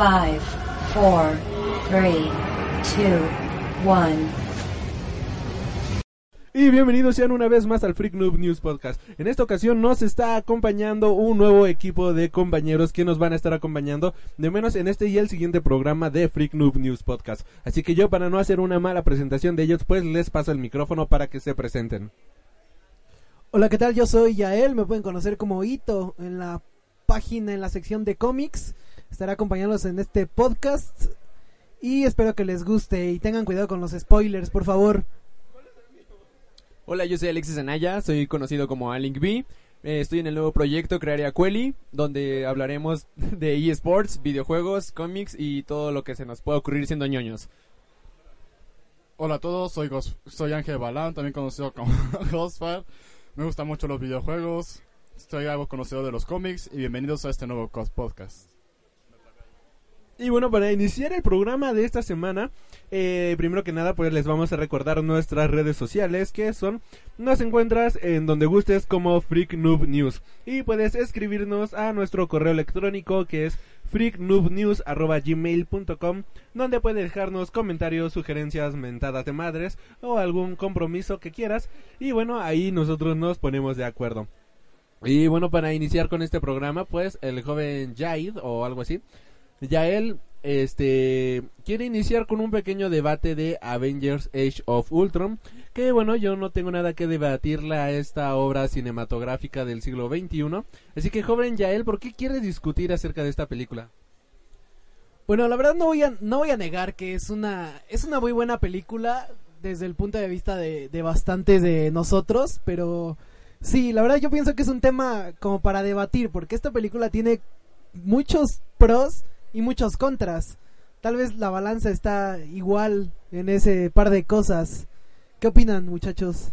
5, 4, 3, 2, 1. Y bienvenidos sean una vez más al Freak Noob News Podcast. En esta ocasión nos está acompañando un nuevo equipo de compañeros que nos van a estar acompañando, de menos en este y el siguiente programa de Freak Noob News Podcast. Así que yo, para no hacer una mala presentación de ellos, pues les paso el micrófono para que se presenten. Hola, ¿qué tal? Yo soy Yael, me pueden conocer como Ito en la página, en la sección de cómics. Estaré acompañándolos en este podcast y espero que les guste y tengan cuidado con los spoilers, por favor. Hola, yo soy Alexis Anaya, soy conocido como Alink B. Eh, estoy en el nuevo proyecto Crearia Quelly, donde hablaremos de eSports, videojuegos, cómics y todo lo que se nos pueda ocurrir siendo ñoños. Hola a todos, soy, Gos- soy Ángel Balán, también conocido como Ghostfire. Me gustan mucho los videojuegos, soy algo conocido de los cómics y bienvenidos a este nuevo podcast. Y bueno, para iniciar el programa de esta semana, eh, primero que nada, pues les vamos a recordar nuestras redes sociales, que son, nos encuentras en donde gustes como Freak Noob News. Y puedes escribirnos a nuestro correo electrónico, que es freaknoobnews.gmail.com, donde puedes dejarnos comentarios, sugerencias, mentadas de madres, o algún compromiso que quieras. Y bueno, ahí nosotros nos ponemos de acuerdo. Y bueno, para iniciar con este programa, pues el joven Jaid, o algo así, Yael este quiere iniciar con un pequeño debate de Avengers Age of Ultron, que bueno, yo no tengo nada que debatirle a esta obra cinematográfica del siglo XXI, así que joven Yael, ¿por qué quiere discutir acerca de esta película? Bueno, la verdad no voy a, no voy a negar que es una, es una muy buena película desde el punto de vista de, de bastantes de nosotros, pero sí, la verdad yo pienso que es un tema como para debatir, porque esta película tiene muchos pros y muchos contras. Tal vez la balanza está igual en ese par de cosas. ¿Qué opinan, muchachos?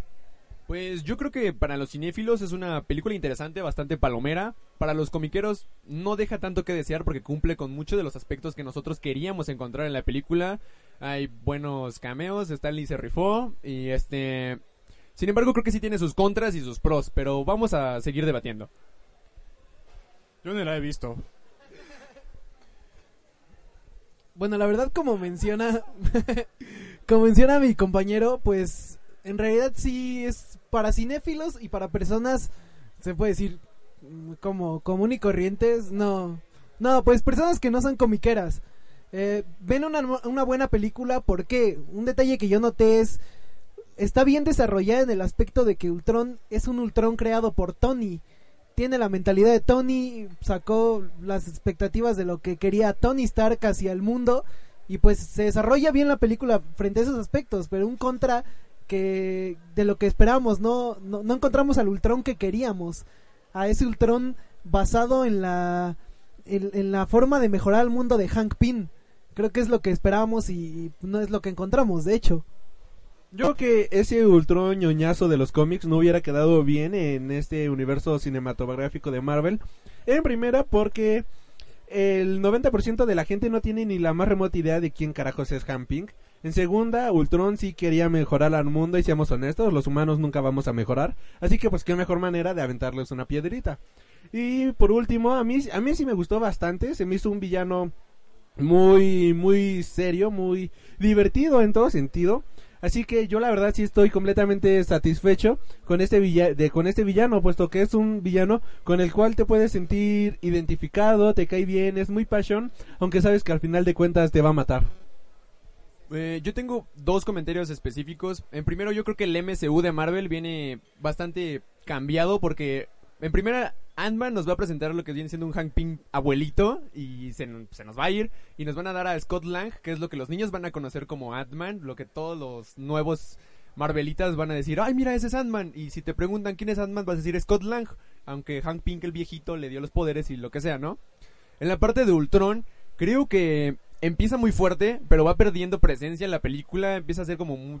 Pues yo creo que para los cinéfilos es una película interesante, bastante palomera. Para los comiqueros no deja tanto que desear porque cumple con muchos de los aspectos que nosotros queríamos encontrar en la película. Hay buenos cameos, Stanley se rifó y este... Sin embargo creo que sí tiene sus contras y sus pros, pero vamos a seguir debatiendo. Yo ni la he visto. Bueno, la verdad como menciona como menciona mi compañero, pues en realidad sí es para cinéfilos y para personas se puede decir como común y corrientes, no. No, pues personas que no son comiqueras. Eh, ven una, una buena película porque un detalle que yo noté es está bien desarrollada en el aspecto de que Ultron es un Ultron creado por Tony. Tiene la mentalidad de Tony, sacó las expectativas de lo que quería Tony Stark hacia el mundo y pues se desarrolla bien la película frente a esos aspectos, pero un contra que de lo que esperábamos, no, no, no encontramos al Ultron que queríamos, a ese Ultron basado en la en, en la forma de mejorar el mundo de Hank Pym. Creo que es lo que esperábamos y no es lo que encontramos, de hecho. Yo creo que ese Ultron ñoñazo de los cómics no hubiera quedado bien en este universo cinematográfico de Marvel. En primera porque el 90% de la gente no tiene ni la más remota idea de quién carajos es Han Ping. En segunda, Ultron sí quería mejorar al mundo y seamos honestos, los humanos nunca vamos a mejorar. Así que pues qué mejor manera de aventarles una piedrita. Y por último, a mí, a mí sí me gustó bastante, se me hizo un villano muy, muy serio, muy divertido en todo sentido. Así que yo la verdad sí estoy completamente satisfecho con este de con este villano, puesto que es un villano con el cual te puedes sentir identificado, te cae bien, es muy pasión, aunque sabes que al final de cuentas te va a matar. Eh, yo tengo dos comentarios específicos. En primero, yo creo que el MCU de Marvel viene bastante cambiado porque, en primera, Ant-Man nos va a presentar lo que viene siendo un Hank Pym abuelito y se, nos va a ir y nos van a dar a Scott Lang, que es lo que los niños van a conocer como Ant-Man, lo que todos los nuevos Marvelitas van a decir, ay mira, ese es Ant-Man. Y si te preguntan quién es Ant-Man, vas a decir Scott Lang, aunque Hank Pym, el viejito, le dio los poderes y lo que sea, ¿no? En la parte de Ultron, creo que empieza muy fuerte, pero va perdiendo presencia en la película, empieza a ser como mu-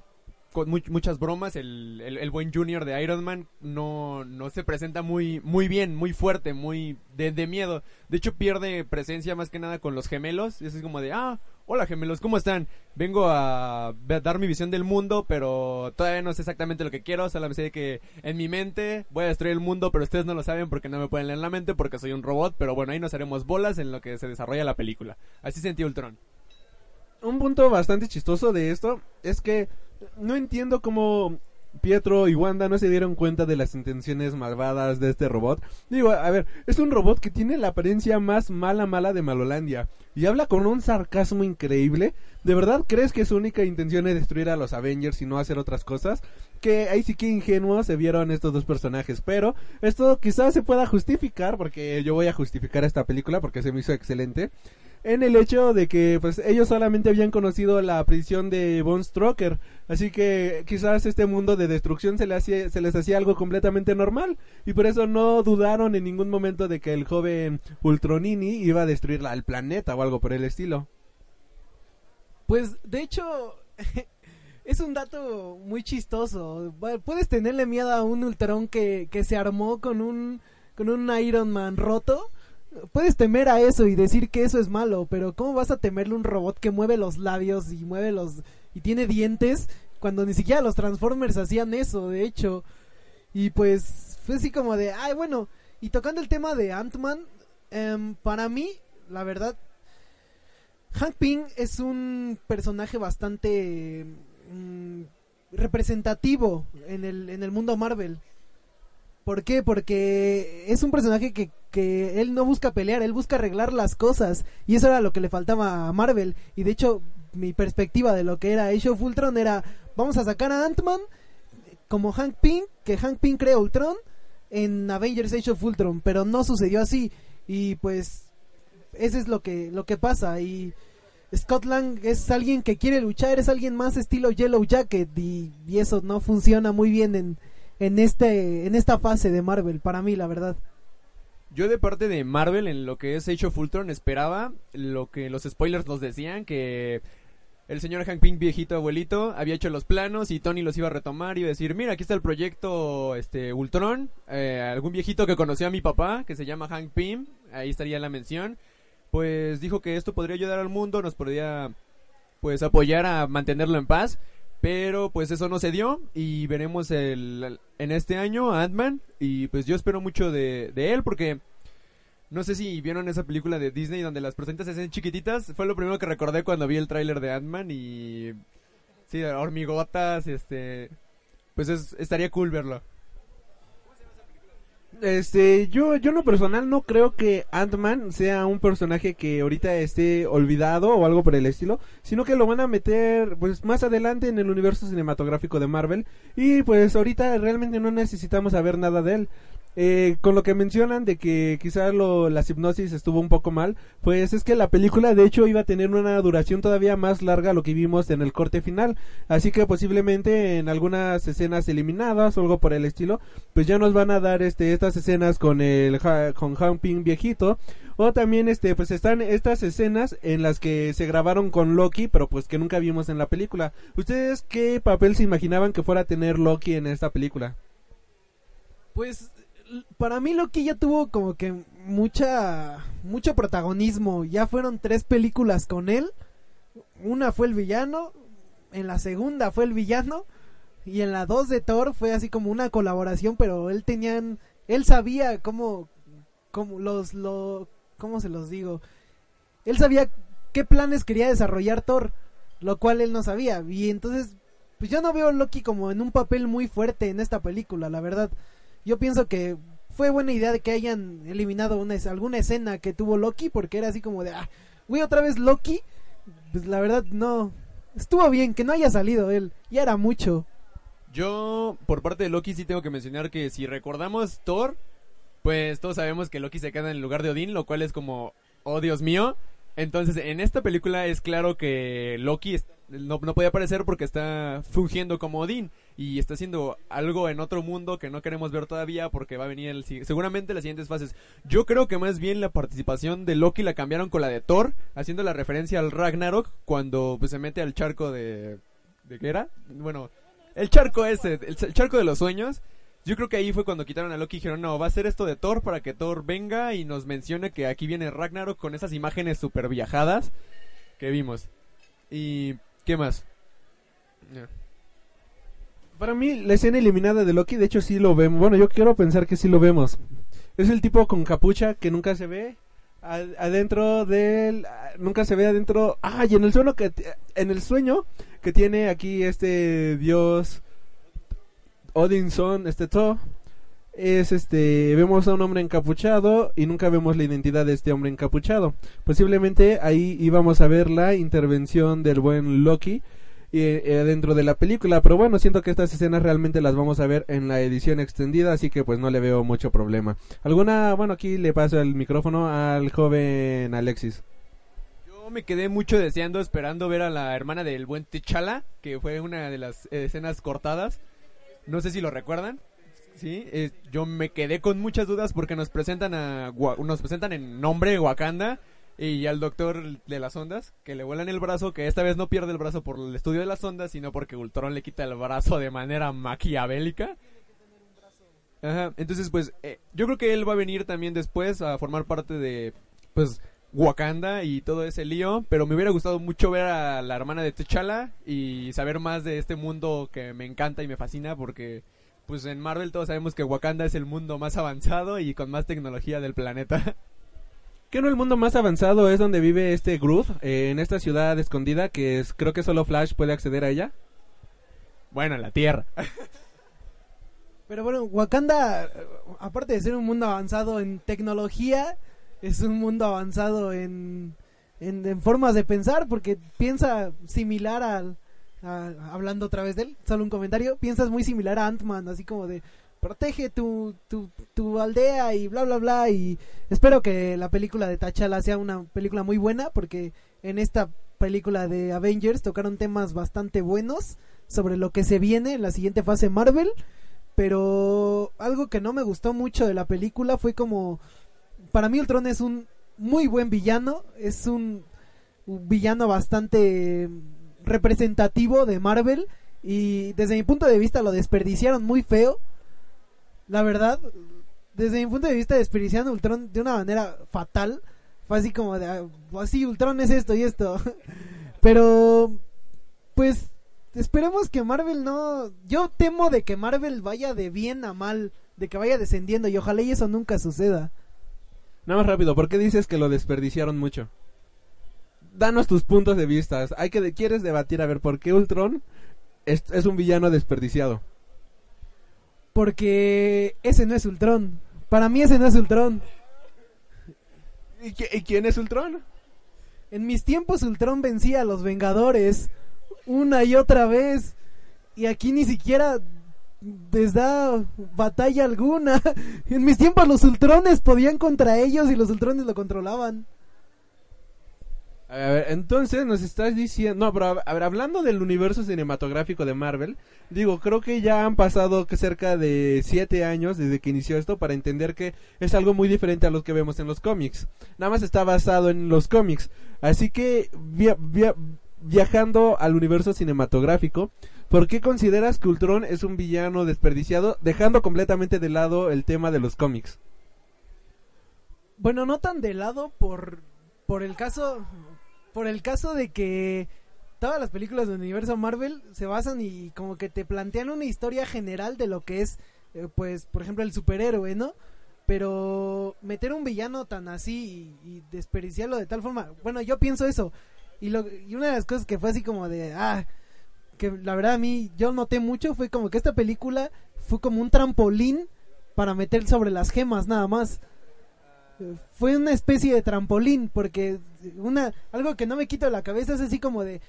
con mu- muchas bromas, el, el, buen Junior de Iron Man no, no se presenta muy, muy bien, muy fuerte, muy de, miedo. De hecho pierde presencia más que nada con los gemelos, y es como de, ah, hola gemelos, ¿cómo están? Vengo a dar mi visión del mundo, pero todavía no sé exactamente lo que quiero, solo sé que en mi mente voy a destruir el mundo, pero ustedes no lo saben porque no me pueden leer la mente porque soy un robot, pero bueno, ahí nos haremos bolas en lo que se desarrolla la película. Así sentí Ultron. Un punto bastante chistoso de esto es que no entiendo cómo Pietro y Wanda no se dieron cuenta de las intenciones malvadas de este robot. Digo, a ver, es un robot que tiene la apariencia más mala mala de Malolandia y habla con un sarcasmo increíble. ¿De verdad crees que su única intención es destruir a los Avengers y no hacer otras cosas? Que ahí sí que ingenuos se vieron estos dos personajes, pero esto quizás se pueda justificar porque yo voy a justificar esta película porque se me hizo excelente en el hecho de que pues ellos solamente habían conocido la prisión de Von Stroker, así que quizás este mundo de destrucción se, hacía, se les hacía algo completamente normal y por eso no dudaron en ningún momento de que el joven Ultronini iba a destruir el planeta o algo por el estilo. Pues, de hecho, es un dato muy chistoso. Puedes tenerle miedo a un Ultron que, que se armó con un, con un Iron Man roto. Puedes temer a eso y decir que eso es malo, pero ¿cómo vas a temerle un robot que mueve los labios y mueve los y tiene dientes cuando ni siquiera los Transformers hacían eso, de hecho? Y pues fue así como de, ay, bueno, y tocando el tema de Ant-Man, em, para mí, la verdad, Hank Pym es un personaje bastante mm, representativo en el, en el mundo Marvel. ¿Por qué? Porque es un personaje que, que él no busca pelear, él busca arreglar las cosas. Y eso era lo que le faltaba a Marvel. Y de hecho, mi perspectiva de lo que era Age of Ultron era, vamos a sacar a Ant-Man como Hank Pym, que Hank Pym crea Ultron en Avengers Age of Ultron. Pero no sucedió así. Y pues, eso es lo que, lo que pasa. Y Scott Lang es alguien que quiere luchar, es alguien más estilo Yellow Jacket. Y, y eso no funciona muy bien en, en, este, en esta fase de Marvel, para mí, la verdad. Yo de parte de Marvel en lo que es Age of Ultron esperaba lo que los spoilers nos decían que el señor Hank Pym viejito abuelito había hecho los planos y Tony los iba a retomar y decir, mira, aquí está el proyecto este Ultron, eh, algún viejito que conoció a mi papá que se llama Hank Pym, ahí estaría la mención, pues dijo que esto podría ayudar al mundo, nos podría pues apoyar a mantenerlo en paz. Pero pues eso no se dio y veremos el, en este año a Ant-Man y pues yo espero mucho de, de él porque no sé si vieron esa película de Disney donde las presentes se hacen chiquititas. Fue lo primero que recordé cuando vi el tráiler de Ant-Man y... Sí, hormigotas, este... Pues es, estaría cool verlo. Este, yo, yo en lo personal no creo que Ant-Man sea un personaje que ahorita esté olvidado o algo por el estilo, sino que lo van a meter pues más adelante en el universo cinematográfico de Marvel y pues ahorita realmente no necesitamos saber nada de él. Eh, con lo que mencionan de que quizá lo, la hipnosis estuvo un poco mal, pues es que la película de hecho iba a tener una duración todavía más larga a lo que vimos en el corte final, así que posiblemente en algunas escenas eliminadas o algo por el estilo, pues ya nos van a dar este estas escenas con el con Pym viejito o también este pues están estas escenas en las que se grabaron con Loki, pero pues que nunca vimos en la película. ¿Ustedes qué papel se imaginaban que fuera a tener Loki en esta película? Pues para mí Loki ya tuvo como que mucha mucho protagonismo. Ya fueron tres películas con él. Una fue el villano, en la segunda fue el villano y en la dos de Thor fue así como una colaboración, pero él tenían él sabía cómo cómo los lo cómo se los digo. Él sabía qué planes quería desarrollar Thor, lo cual él no sabía y entonces pues yo no veo a Loki como en un papel muy fuerte en esta película, la verdad yo pienso que fue buena idea de que hayan eliminado una, alguna escena que tuvo Loki porque era así como de, ah, güey, otra vez Loki. Pues la verdad no. Estuvo bien que no haya salido él. Ya era mucho. Yo, por parte de Loki, sí tengo que mencionar que si recordamos Thor, pues todos sabemos que Loki se queda en el lugar de Odín, lo cual es como, oh Dios mío. Entonces, en esta película es claro que Loki no, no puede aparecer porque está fungiendo como Odín y está haciendo algo en otro mundo que no queremos ver todavía porque va a venir el, seguramente las siguientes fases. Yo creo que más bien la participación de Loki la cambiaron con la de Thor, haciendo la referencia al Ragnarok cuando pues, se mete al charco de... ¿De qué era? Bueno, el charco ese, el charco de los sueños. Yo creo que ahí fue cuando quitaron a Loki y dijeron, no, va a ser esto de Thor para que Thor venga y nos mencione que aquí viene Ragnarok con esas imágenes super viajadas que vimos. ¿Y qué más? Para mí, la escena eliminada de Loki, de hecho, sí lo vemos. Bueno, yo quiero pensar que sí lo vemos. Es el tipo con capucha que nunca se ve. a- Adentro del. a- Nunca se ve adentro. Ah, y en el sueño que. En el sueño que tiene aquí este dios. Odinson, este Thor. Es este. Vemos a un hombre encapuchado. Y nunca vemos la identidad de este hombre encapuchado. Posiblemente ahí íbamos a ver la intervención del buen Loki eh, eh, dentro de la película. Pero bueno, siento que estas escenas realmente las vamos a ver en la edición extendida, así que pues no le veo mucho problema. ¿Alguna? Bueno, aquí le paso el micrófono al joven Alexis. Yo me quedé mucho deseando, esperando ver a la hermana del buen T'Challa, que fue una de las escenas cortadas. No sé si lo recuerdan. Sí, eh, yo me quedé con muchas dudas porque nos presentan a nos presentan en nombre Wakanda y al doctor de las ondas que le vuelan el brazo, que esta vez no pierde el brazo por el estudio de las ondas, sino porque Ultron le quita el brazo de manera maquiavélica. Ajá, entonces pues eh, yo creo que él va a venir también después a formar parte de pues Wakanda y todo ese lío, pero me hubiera gustado mucho ver a la hermana de T'Challa y saber más de este mundo que me encanta y me fascina porque pues en Marvel todos sabemos que Wakanda es el mundo más avanzado y con más tecnología del planeta. ¿Qué no el mundo más avanzado es donde vive este Groot, eh, en esta ciudad escondida que es, creo que solo Flash puede acceder a ella? bueno, en la Tierra. Pero bueno, Wakanda, eh, aparte de ser un mundo avanzado en tecnología, es un mundo avanzado en, en, formas de pensar, porque piensa similar al... a- hablando otra vez de él, solo un comentario, piensas muy similar a Ant-Man, así como de protege tu, tu, tu aldea y bla bla bla y espero que la película de T'Challa sea una película muy buena porque en esta película de Avengers tocaron temas bastante buenos sobre lo que se viene en la siguiente fase Marvel pero algo que no me gustó mucho de la película fue como para mí Ultron es un muy buen villano, es un, villano bastante representativo de Marvel y desde mi punto de vista lo desperdiciaron muy feo. La verdad, desde mi punto de vista desperdiciaron Ultron de una manera fatal. Fue así como de, ah, así Ultron es esto y esto. Pero pues esperemos que Marvel no. Yo temo de que Marvel vaya de bien a mal, de que vaya descendiendo y ojalá y eso nunca suceda. Nada más rápido, ¿por qué dices que lo desperdiciaron mucho? Danos tus puntos de vista. Hay que quieres debatir a ver por qué Ultron es, es un villano desperdiciado. Porque ese no es Ultron. Para mí ese no es Ultron. ¿Y, y quién es Ultron? En mis tiempos Ultron vencía a los Vengadores una y otra vez. Y aquí ni siquiera les da batalla alguna. En mis tiempos los Ultrones podían contra ellos y los Ultrones lo controlaban. A ver, entonces nos estás diciendo, no, pero hablando del universo cinematográfico de Marvel, digo, creo que ya han pasado cerca de siete años desde que inició esto para entender que es algo muy diferente a lo que vemos en los cómics. Nada más está basado en los cómics. Así que via- via- viajando al universo cinematográfico, ¿por qué consideras que Ultron es un villano desperdiciado, dejando completamente de lado el tema de los cómics? Bueno, no tan de lado por por el caso por el caso de que todas las películas del universo Marvel se basan y como que te plantean una historia general de lo que es eh, pues por ejemplo el superhéroe, ¿no? Pero meter un villano tan así y, desperdiciarlo de tal forma, bueno, yo pienso eso. Y lo y una de las cosas que fue así como de ah que la verdad a mí yo noté mucho fue como que esta película fue como un trampolín para meter sobre las gemas nada más. Fue una especie de trampolín porque una algo que no me quito de la cabeza es así como de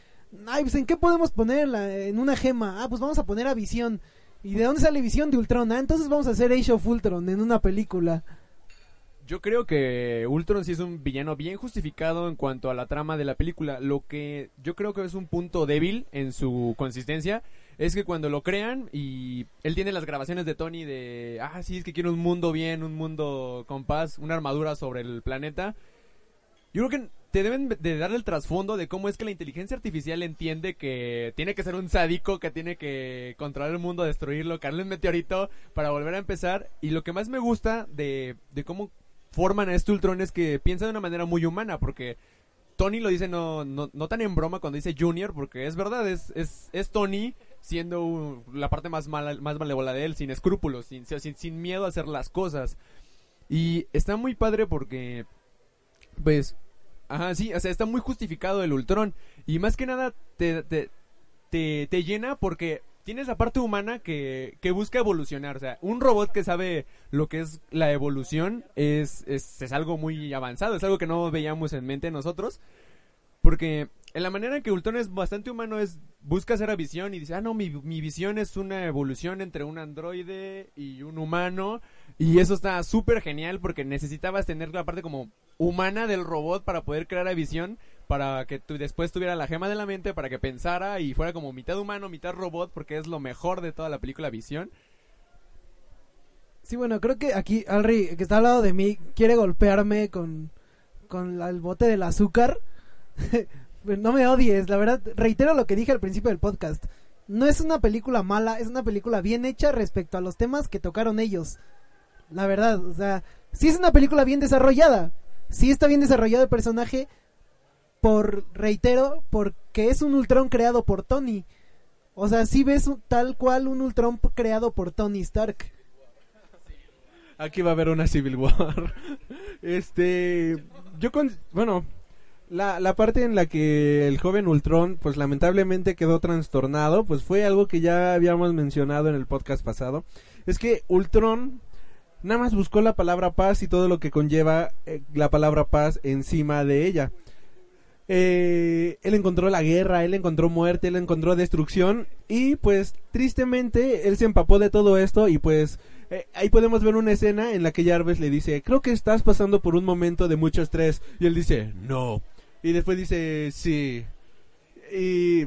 ay pues en qué podemos ponerla en una gema. Ah pues vamos a poner a Visión. Y de dónde sale Visión de Ultron ah entonces vamos a hacer Age of Ultron en una película Yo creo que Ultron sí es un villano bien justificado en cuanto a la trama de la película. Lo que yo creo que es un punto débil en su consistencia es que cuando lo crean y él tiene las grabaciones de Tony de, ah, sí, es que quiere un mundo bien, un mundo con paz, una armadura sobre el planeta. Yo creo que te deben de darle el trasfondo de cómo es que la inteligencia artificial entiende que tiene que ser un sádico, que tiene que controlar el mundo, destruirlo, caerle un meteorito para volver a empezar. Y lo que más me gusta de, de cómo forman a este Ultron es que piensa de una manera muy humana, porque Tony lo dice no, no, no tan en broma cuando dice Junior, porque es verdad, es, es, es Tony siendo la parte más mala, más malévola de él, sin escrúpulos, sin, sin, sin miedo a hacer las cosas. Y está muy padre porque, pues, ajá, sí, o sea, está muy justificado el Ultron. Y más que nada te, te, te, te llena porque tienes la parte humana que, que busca evolucionar. O sea, un robot que sabe lo que es la evolución es, es, es algo muy avanzado, es algo que no veíamos en mente nosotros. Porque en la manera en que Ultron es bastante humano es busca hacer a visión y dice, ah, no, mi, mi visión es una evolución entre un androide y un humano. Y eso está súper genial porque necesitabas tener la parte como humana del robot para poder crear a visión, para que tú después tuviera la gema de la mente, para que pensara y fuera como mitad humano, mitad robot, porque es lo mejor de toda la película Visión. Sí, bueno, creo que aquí Alri, que está al lado de mí, quiere golpearme con, con el bote del azúcar. No me odies, la verdad, reitero lo que dije al principio del podcast. No es una película mala, es una película bien hecha respecto a los temas que tocaron ellos. La verdad, o sea, sí es una película bien desarrollada. Sí está bien desarrollado el personaje por, reitero, porque es un Ultron creado por Tony. O sea, sí ves tal cual un Ultron creado por Tony Stark. Aquí va a haber una Civil War. Este, yo con, bueno, la, la parte en la que el joven Ultron, pues lamentablemente quedó trastornado, pues fue algo que ya habíamos mencionado en el podcast pasado. Es que Ultron nada más buscó la palabra paz y todo lo que conlleva eh, la palabra paz encima de ella. Eh, él encontró la guerra, él encontró muerte, él encontró destrucción y pues tristemente él se empapó de todo esto y pues eh, ahí podemos ver una escena en la que Jarvis le dice, creo que estás pasando por un momento de mucho estrés y él dice, no. Y después dice, sí. Y,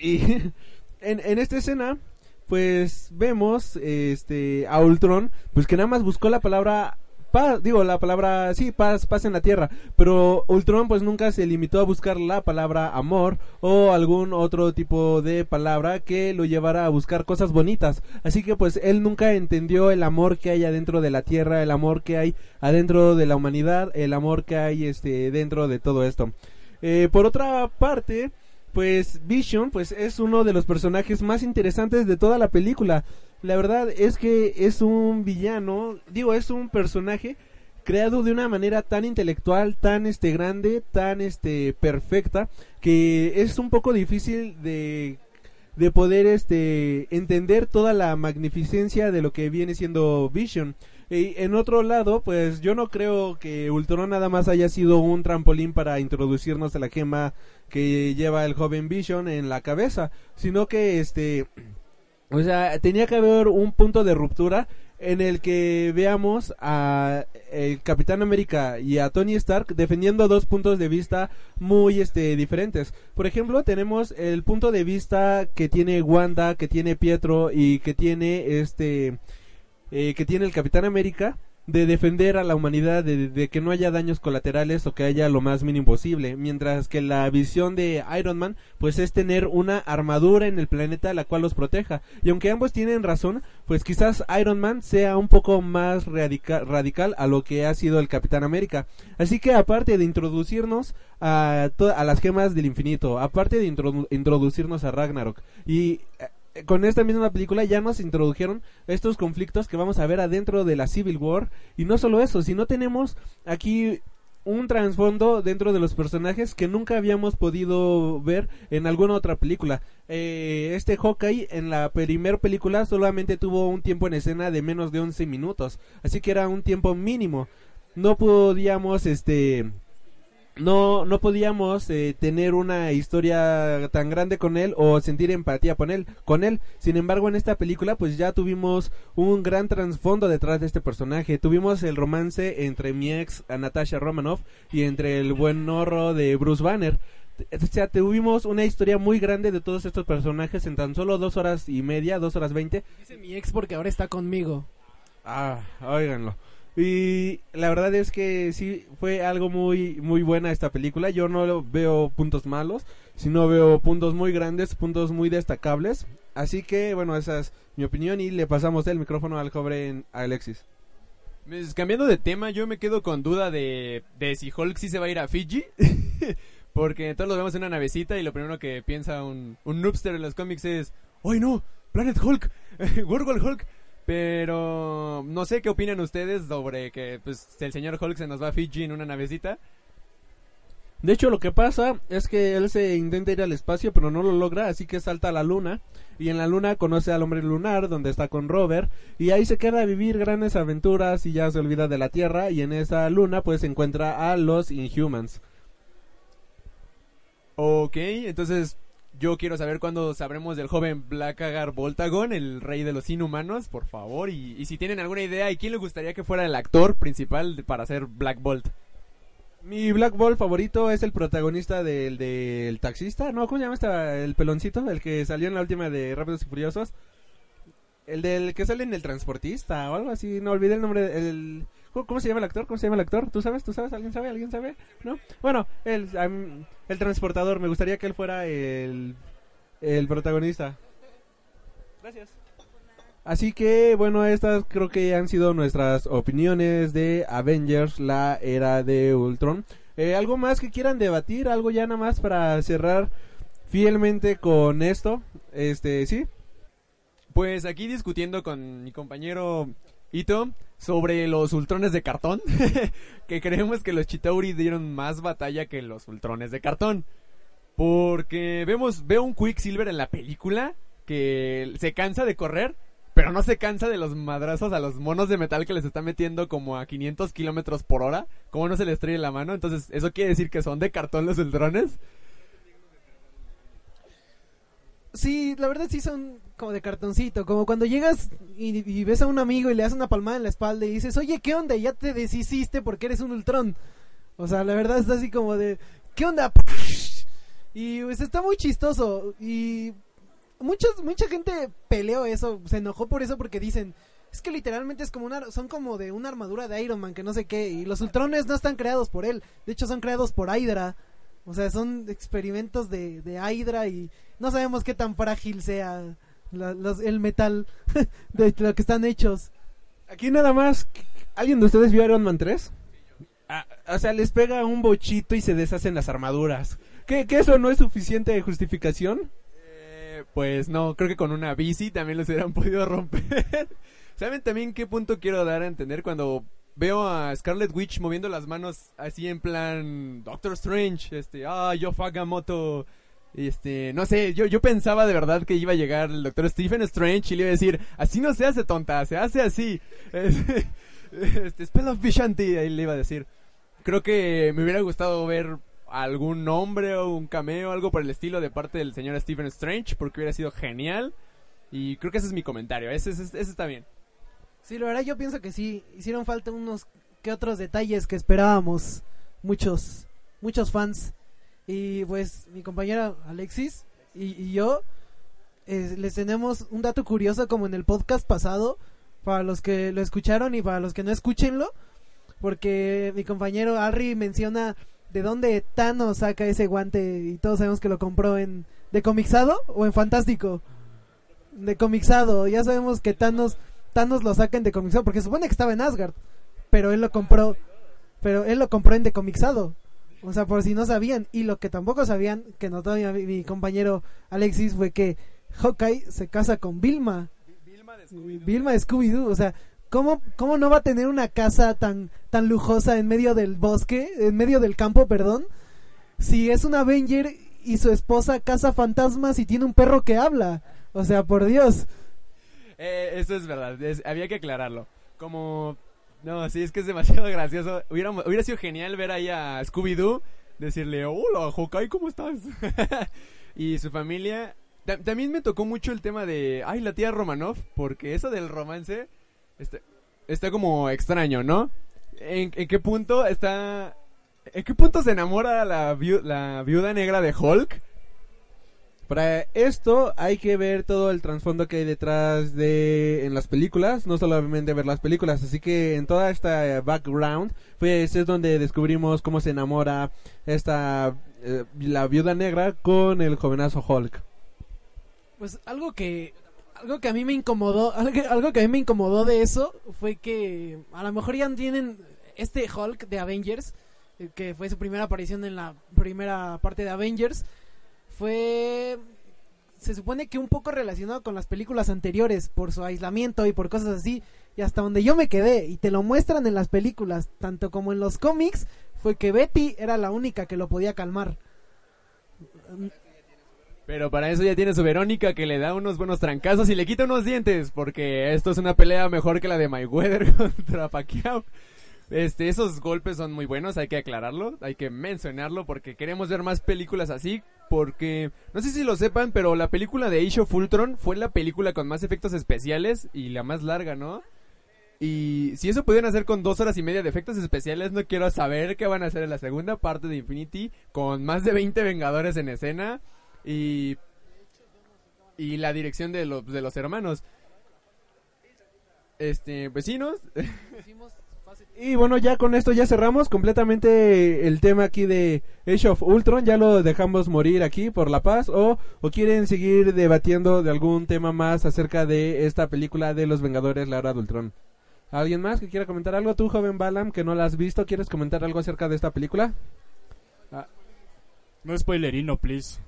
y en, en esta escena pues vemos este a Ultron pues que nada más buscó la palabra paz, digo la palabra sí, paz, paz en la tierra, pero Ultron pues nunca se limitó a buscar la palabra amor o algún otro tipo de palabra que lo llevara a buscar cosas bonitas. Así que pues él nunca entendió el amor que hay adentro de la tierra, el amor que hay adentro de la humanidad, el amor que hay este dentro de todo esto. Eh, por otra parte, pues Vision pues es uno de los personajes más interesantes de toda la película. La verdad es que es un villano, digo, es un personaje creado de una manera tan intelectual, tan este grande, tan este perfecta que es un poco difícil de de poder este entender toda la magnificencia de lo que viene siendo Vision. Y en otro lado, pues yo no creo que Ultron nada más haya sido un trampolín para introducirnos a la gema que lleva el joven Vision en la cabeza, sino que este o sea, tenía que haber un punto de ruptura en el que veamos a el Capitán América y a Tony Stark defendiendo dos puntos de vista muy este diferentes. Por ejemplo, tenemos el punto de vista que tiene Wanda, que tiene Pietro y que tiene este eh, que tiene el Capitán América de defender a la humanidad de, que no haya daños colaterales o que haya lo más mínimo posible, mientras que la visión de Iron Man pues es tener una armadura en el planeta la cual los proteja. Y aunque ambos tienen razón, pues quizás Iron Man sea un poco más radica- radical a lo que ha sido el Capitán América. Así que aparte de introducirnos a, a las gemas del infinito, aparte de introdu- introducirnos a Ragnarok y eh, con esta misma película ya nos introdujeron estos conflictos que vamos a ver adentro de la Civil War y no solo eso, sino tenemos aquí un trasfondo dentro de los personajes que nunca habíamos podido ver en alguna otra película. Eh, este Hawkeye en la primer película solamente tuvo un tiempo en escena de menos de 11 minutos, así que era un tiempo mínimo. No podíamos este no, no podíamos eh, tener una historia tan grande con él o sentir empatía con él, con él. Sin embargo, en esta película, pues ya tuvimos un gran trasfondo detrás de este personaje. Tuvimos el romance entre mi ex, Natasha Romanoff, y entre el buen horro de Bruce Banner. O sea, tuvimos una historia muy grande de todos estos personajes en tan solo dos horas y media, dos horas veinte. Dice mi ex porque ahora está conmigo. Ah, óiganlo. Y la verdad es que sí fue algo muy muy buena esta película. Yo no veo puntos malos, sino veo puntos muy grandes, puntos muy destacables. Así que bueno, esa es mi opinión y le pasamos el micrófono al joven Alexis. Pues, cambiando de tema, yo me quedo con duda de, de si Hulk sí se va a ir a Fiji. Porque todos lo vemos en una navecita y lo primero que piensa un, un noobster en los cómics es, ¡Ay no! ¡Planet Hulk! ¡World Hulk! Pero no sé qué opinan ustedes sobre que pues el señor Hulk se nos va a Fiji en una navecita. De hecho, lo que pasa es que él se intenta ir al espacio, pero no lo logra, así que salta a la luna. Y en la luna conoce al hombre lunar, donde está con Robert. Y ahí se queda a vivir grandes aventuras y ya se olvida de la Tierra. Y en esa luna, pues encuentra a los Inhumans. Ok, entonces yo quiero saber cuándo sabremos del joven Blackagar Voltagon, el rey de los inhumanos, por favor. Y, si tienen alguna idea, ¿y quién le gustaría que fuera el actor principal para ser Black Bolt? Mi Black Ball favorito es el protagonista del, del taxista. No, ¿cómo se llama esta? El peloncito, el que salió en la última de Rápidos y Furiosos. El del que sale en el transportista o algo así. No olvidé el nombre. El, ¿cómo, se llama el actor? ¿Cómo se llama el actor? ¿Tú sabes? ¿Tú sabes? ¿Alguien sabe? ¿Alguien sabe? ¿No? Bueno, el, el transportador. Me gustaría que él fuera el, el protagonista. Gracias. Así que, bueno, estas creo que han sido nuestras opiniones de Avengers, la era de Ultron. Eh, ¿Algo más que quieran debatir? ¿Algo ya nada más para cerrar fielmente con esto? Este, ¿sí? Pues aquí discutiendo con mi compañero Ito sobre los ultrones de cartón, que creemos que los Chitauri dieron más batalla que los ultrones de cartón. Porque vemos, veo un Quicksilver en la película que se cansa de correr, pero no se cansa de los madrazos a los monos de metal que les está metiendo como a 500 kilómetros por hora. Como no se les trae la mano? Entonces, ¿eso quiere decir que son de cartón los ultrones? Sí, la verdad sí son como de cartoncito, como cuando llegas y, ves a un amigo y le das una palmada en la espalda y dices, oye, ¿qué onda? Ya te deshiciste porque eres un ultrón. O sea, la verdad está así como de, ¿qué onda? Y pues está muy chistoso y muchos, mucha gente peleó eso, se enojó por eso porque dicen, es que literalmente es como una, son como de una armadura de Iron Man que no sé qué y los ultrones no están creados por él, de hecho son creados por Hydra. O sea, son experimentos de, de Hydra y no sabemos qué tan frágil sea la- los- el metal de lo que están hechos. Aquí nada más, ¿alguien de ustedes vio Iron Man 3? Ah, o sea, les pega un bochito y se deshacen las armaduras. ¿Qué, que eso no es suficiente justificación? Eh, pues no, creo que con una bici también los hubieran podido romper. ¿Saben también qué punto quiero dar a entender cuando veo a Scarlet Witch moviendo las manos así en plan Doctor Strange, este, ah, yo Fagamoto, este, no sé, yo, yo pensaba de verdad que iba a llegar el Doctor Stephen Strange y le iba a decir, así no se hace tonta, se hace así. Este, este Spell of Vishanti, ahí le iba a decir. Creo que me hubiera gustado ver algún nombre o un cameo, algo por el estilo de parte del señor Stephen Strange, porque hubiera sido genial. Y creo que ese es mi comentario, ese, ese, ese está bien. Sí, la verdad yo pienso que sí, hicieron falta unos que otros detalles que esperábamos muchos, muchos fans. Y pues mi compañera Alexis y, y yo eh, les tenemos un dato curioso como en el podcast pasado, para los que lo escucharon y para los que no escúchenlo, porque mi compañero Harry menciona de dónde Thanos saca ese guante y todos sabemos que lo compró en de comixado o en fantástico. De comixado, ya sabemos que Thanos Thanos lo saca en decomixado porque supone que estaba en Asgard, pero él lo compró pero él lo compró en decomixado. O sea, por si no sabían y lo que tampoco sabían que notó mi, mi compañero Alexis fue que Hawkeye se casa con Vilma. Vilma de Scooby-Doo, o sea, ¿cómo, ¿cómo no va a tener una casa tan, tan lujosa en medio del bosque, en medio del campo, perdón? Si es un Avenger y su esposa caza fantasmas y tiene un perro que habla. O sea, por Dios. Eh, eso es verdad, es- había que aclararlo. Como... No, sí, es que es demasiado gracioso. Hubiera, hubiera sido genial ver ahí a Scooby-Doo decirle, hola, Hawkeye, ¿cómo estás? y su familia... Ta- también me tocó mucho el tema de, ay, la tía Romanoff, porque eso del romance está, está como extraño, ¿no? ¿En, qué punto está... ¿En qué punto se enamora la viuda negra de Hulk? Para esto hay que ver todo el trasfondo que hay detrás de en las películas, no solamente ver las películas, así que en toda esta eh, background pues es donde descubrimos cómo se enamora esta eh, la viuda negra con el jovenazo Hulk. Pues algo que algo que a mí me incomodó, algo, que a mí me incomodó de eso fue que a lo mejor ya tienen este Hulk de Avengers, eh, que fue su primera aparición en la primera parte de Avengers, fue se supone que un poco relacionado con las películas anteriores por su aislamiento y por cosas así, y hasta donde yo me quedé y te lo muestran en las películas, tanto como en los cómics, fue que Betty era la única que lo podía calmar. Pero para eso ya tiene su Verónica que le da unos buenos trancazos y le quita unos dientes, porque esto es una pelea mejor que la de Mayweather contra Pacquiao. Este, esos golpes son muy buenos, hay que aclararlo, hay que mencionarlo porque queremos ver más películas así, porque no sé si lo sepan, pero la película de Age of Ultron fue la película con más efectos especiales y la más larga, ¿no? Y si eso pudieran hacer con dos horas y media de efectos especiales, no quiero saber qué van a hacer en la segunda parte de Infinity, con más de 20 Vengadores en escena y y la dirección de los de los hermanos. Este, vecinos, Y bueno, ya con esto ya cerramos completamente el tema aquí de Age of Ultron, ya lo dejamos morir aquí por la paz o, o quieren seguir debatiendo de algún tema más acerca de esta película de los Vengadores, la hora de Ultron. ¿Alguien más que quiera comentar algo? Tú, joven Balam, que no la has visto, ¿quieres comentar algo acerca de esta película? No spoilerino, please.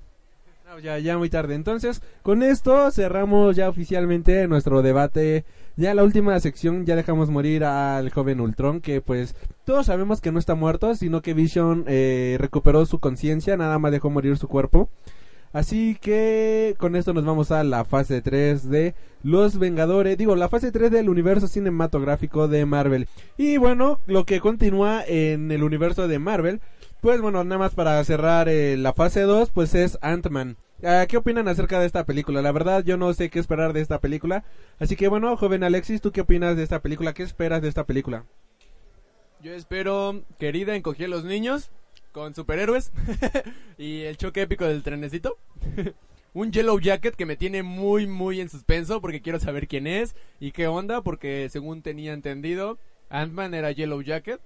No, ya, ya muy tarde. Entonces, con esto cerramos ya oficialmente nuestro debate. Ya la última sección ya dejamos morir al joven Ultron, que pues todos sabemos que no está muerto, sino que Vision eh, recuperó su conciencia, nada más dejó morir su cuerpo. Así que con esto nos vamos a la fase 3 de Los Vengadores, digo, la fase 3 del universo cinematográfico de Marvel. Y bueno, lo que continúa en el universo de Marvel, pues bueno, nada más para cerrar eh, la fase 2, pues es Ant-Man. Ah, ¿Qué opinan acerca de esta película? La verdad, yo no sé qué esperar de esta película. Así que bueno, joven Alexis, ¿tú qué opinas de esta película? ¿Qué esperas de esta película? yo espero querida encogí a los niños con superhéroes y el choque épico del trenecito. Un Yellow Jacket que me tiene muy muy en suspenso porque quiero saber quién es y qué onda porque según tenía entendido Ant-Man era Yellow Jacket.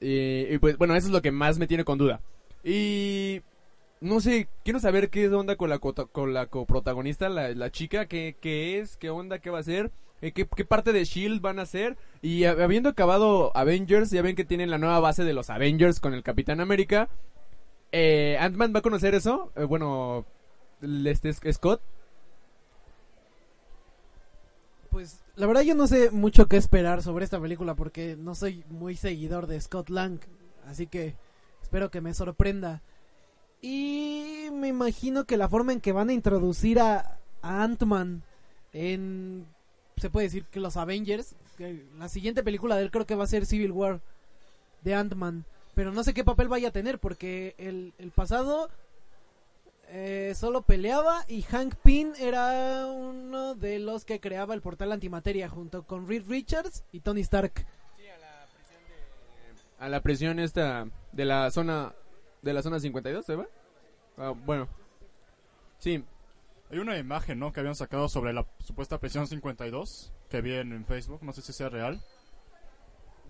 Y, pues bueno, eso es lo que más me tiene con duda. Y no sé, quiero saber qué onda con la, con la coprotagonista, la, la chica, qué, qué es, qué onda, qué va a hacer, eh, qué, qué parte de Shield van a hacer. Y hab- habiendo acabado Avengers, ya ven que tienen la nueva base de los Avengers con el Capitán América. Eh, Ant-Man va a conocer eso. Eh, bueno, este es- Scott. Pues la verdad yo no sé mucho qué esperar sobre esta película porque no soy muy seguidor de Scott Lang, así que espero que me sorprenda. Y me imagino que la forma en que van a introducir a, Ant-Man en, se puede decir que los Avengers, que la siguiente película de él creo que va a ser Civil War de Ant-Man, pero no sé qué papel vaya a tener porque el pasado eh, solo peleaba y Hank Pym era uno de los que creaba el portal antimateria junto con Reed Richards y Tony Stark. A la prisión esta de la zona de la zona 52, ¿se va? Ah, bueno. Sí, Hay una imagen, ¿no? Que habían sacado sobre la supuesta prisión 52 que vi en, en Facebook. No sé si sea real.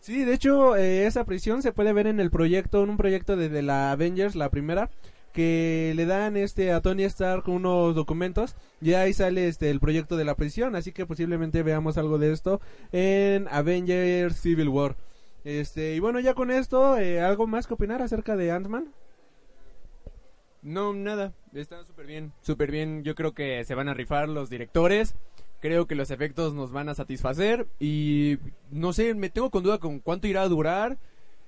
Sí, de hecho, eh, esa prisión se puede ver en el proyecto, en un proyecto de, de la Avengers, la primera, que le dan este a Tony Stark unos documentos y ahí sale este el proyecto de la prisión, así que posiblemente veamos algo de esto en Avengers Civil War. Este, y bueno, ya con esto, eh, ¿algo más que opinar acerca de Ant-Man? No, nada. Está súper bien. Súper bien. Yo creo que se van a rifar los directores. Creo que los efectos nos van a satisfacer. Y no sé, me tengo con duda con cuánto irá a durar.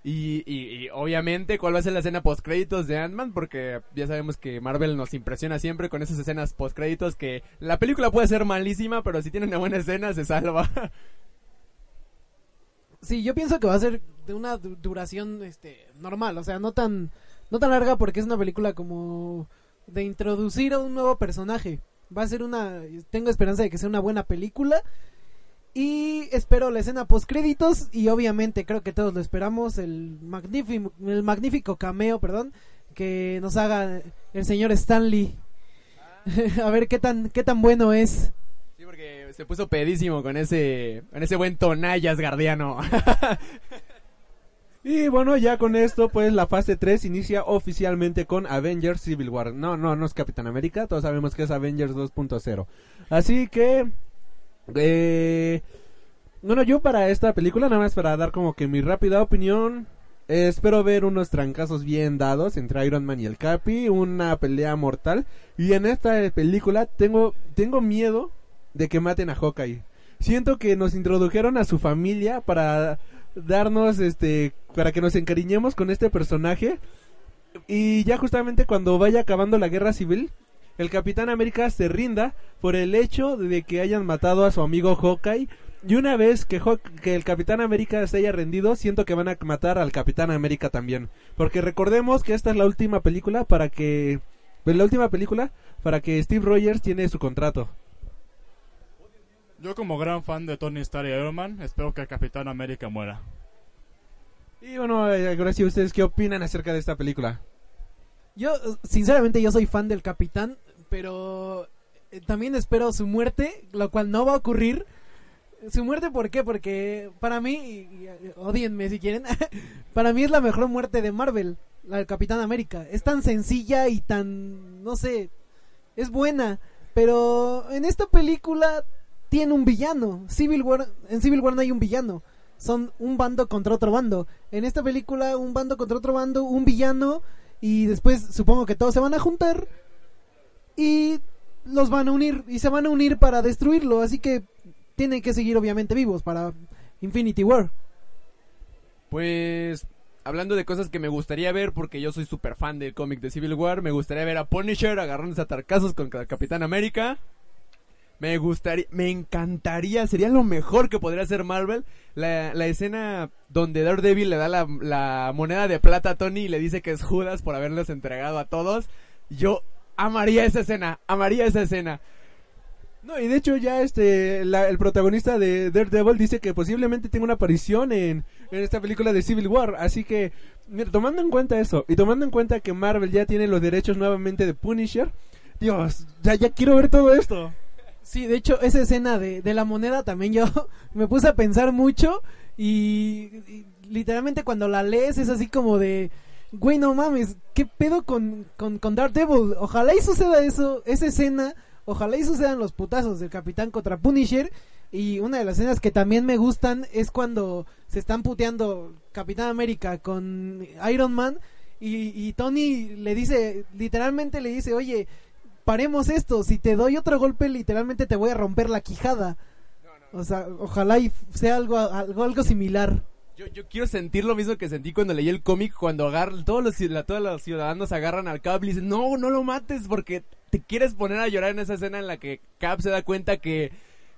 Y, y- y obviamente cuál va a ser la escena post créditos de Ant-Man. Porque ya sabemos que Marvel nos impresiona siempre con esas escenas post créditos. Que la película puede ser malísima, pero si tiene una buena escena se salva. Sí, yo pienso que va a ser de una du- duración este normal, o sea, no tan no tan larga porque es una película como de introducir a un nuevo personaje. Va a ser una tengo esperanza de que sea una buena película y espero la escena post créditos y obviamente creo que todos lo esperamos el magnífico el magnífico cameo, perdón, que nos haga el señor Stanley. a ver qué tan qué tan bueno es. Sí, porque se puso pedísimo con ese, con ese buen tonallas guardiano. Y bueno, ya con esto, pues la fase 3 inicia oficialmente con Avengers Civil War. No, no, no es Capitán América, todos sabemos que es Avengers 2.0. Así que... Eh, bueno, yo para esta película, nada más para dar como que mi rápida opinión, espero ver unos trancazos bien dados entre Iron Man y el Capi, una pelea mortal. Y en esta eh, película tengo, tengo miedo de que maten a Hawkeye. Siento que nos introdujeron a su familia para darnos este para que nos encariñemos con este personaje y ya justamente cuando vaya acabando la guerra civil el Capitán América se rinda por el hecho de que hayan matado a su amigo Hawkeye. Y una vez que, Haw- que el Capitán América se haya rendido siento que van a matar al Capitán América también. Porque recordemos que esta es la última película para que pues, la última película para que Steve Rogers tiene su contrato. Yo como gran fan de Tony Stark y Iron Man, espero que el Capitán América muera. y bueno eh, ahora sí ustedes qué opinan acerca de esta película Yo, sinceramente, yo soy fan del capitán, pero eh, también espero su muerte, lo cual no va a ocurrir. Su muerte, ¿por qué? Porque para mí, y, eh, odíenme si quieren, para mí es la mejor muerte de Marvel, la del Capitán América. Es tan sencilla y tan, no sé, es buena, pero en esta película tiene un villano. Civil War, en Civil War no hay un villano. Son un bando contra otro bando. En esta película, un bando contra otro bando, un villano y después supongo que todos se van a juntar y los van a unir y se van a unir para destruirlo, así que tienen que seguir obviamente vivos para Infinity War. Pues hablando de cosas que me gustaría ver, porque yo soy súper fan del cómic de Civil War, me gustaría ver a Punisher agarrándose a tarcazos con Capitán América. Me gustaría, me encantaría, sería lo mejor que podría hacer Marvel, la, la escena donde Daredevil le da la, la moneda de plata a Tony y le dice que es Judas por haberlos entregado a todos. Yo amaría esa escena, amaría esa escena. No, y de hecho ya este el protagonista de Daredevil dice que posiblemente tenga una aparición en, en esta película de Civil War, así que mira, tomando en cuenta eso y tomando en cuenta que Marvel ya tiene los derechos nuevamente de Punisher, Dios, ya ya quiero ver todo esto. Sí, de hecho esa escena de, de la moneda también yo me puse a pensar mucho y literalmente cuando la lees es así como de, güey no mames, ¿qué pedo con, con, con Daredevil? Ojalá y suceda eso, esa escena, ojalá y sucedan los putazos del capitán contra Punisher y una de las escenas que también me gustan es cuando se están puteando Capitán América con Iron Man y, y Tony le dice, literalmente le dice, oye, paremos esto, si te doy otro golpe literalmente te voy a romper la quijada. O sea, ojalá y sea algo, algo, algo similar. Yo, yo quiero sentir lo mismo que sentí cuando leí el cómic, cuando agarran, todos los, todos los ciudadanos agarran al Cap y dicen, no, no lo mates porque te quieres poner a llorar en esa escena en la que Cap se da cuenta que,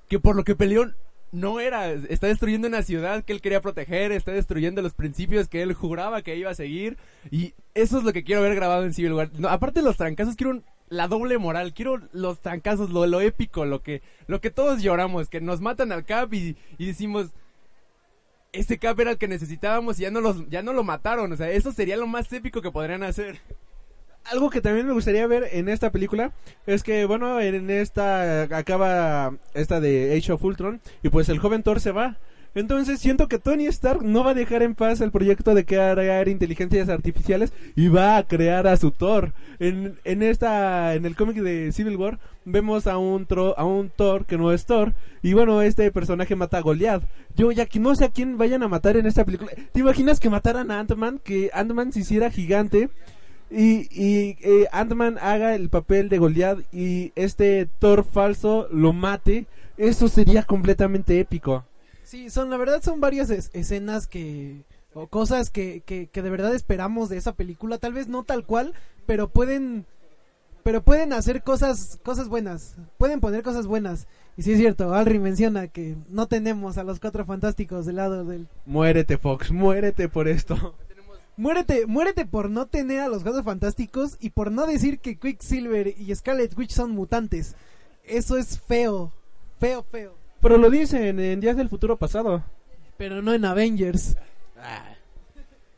que por lo que peleó no era, está destruyendo una ciudad que él quería proteger, está destruyendo los principios que él juraba que iba a seguir y eso es lo que quiero ver grabado en Civil War. Aparte de los trancazos, quiero la doble moral, quiero los trancazos, lo, lo épico, lo que, lo que todos lloramos, que nos matan al Cap y, y decimos, este Cap era el que necesitábamos y ya no, los, ya no lo mataron. O sea, eso sería lo más épico que podrían hacer. Algo que también me gustaría ver en esta película es que, bueno, en esta acaba esta de Age of Ultron y pues el joven Thor se va. Entonces siento que Tony Stark no va a dejar en paz el proyecto de crear inteligencias artificiales y va a crear a su Thor. En, en esta, en el cómic de Civil War vemos a un Tro- a un Thor que no es Thor y bueno este personaje mata a Goliath. Yo ya que no sé a quién vayan a matar en esta película. ¿Te imaginas que mataran a Ant-Man? Que Ant-Man se hiciera gigante y, y eh, Ant-Man haga el papel de Goliath y este Thor falso lo mate, eso sería completamente épico. Sí, son, la verdad son varias es- escenas que, o cosas que, que, que de verdad esperamos de esa película, tal vez no tal cual, pero pueden, pero pueden hacer cosas cosas buenas, pueden poner cosas buenas. Y sí es cierto, Alri menciona que no tenemos a los cuatro fantásticos del lado del Muérete, Fox, muérete por esto. Muérete, muérete por no tener a los cuatro fantásticos y por no decir que Quicksilver y Scarlet Witch son mutantes. Eso es feo, feo, feo. Pero lo dicen en Días del Futuro Pasado. Pero no en Avengers.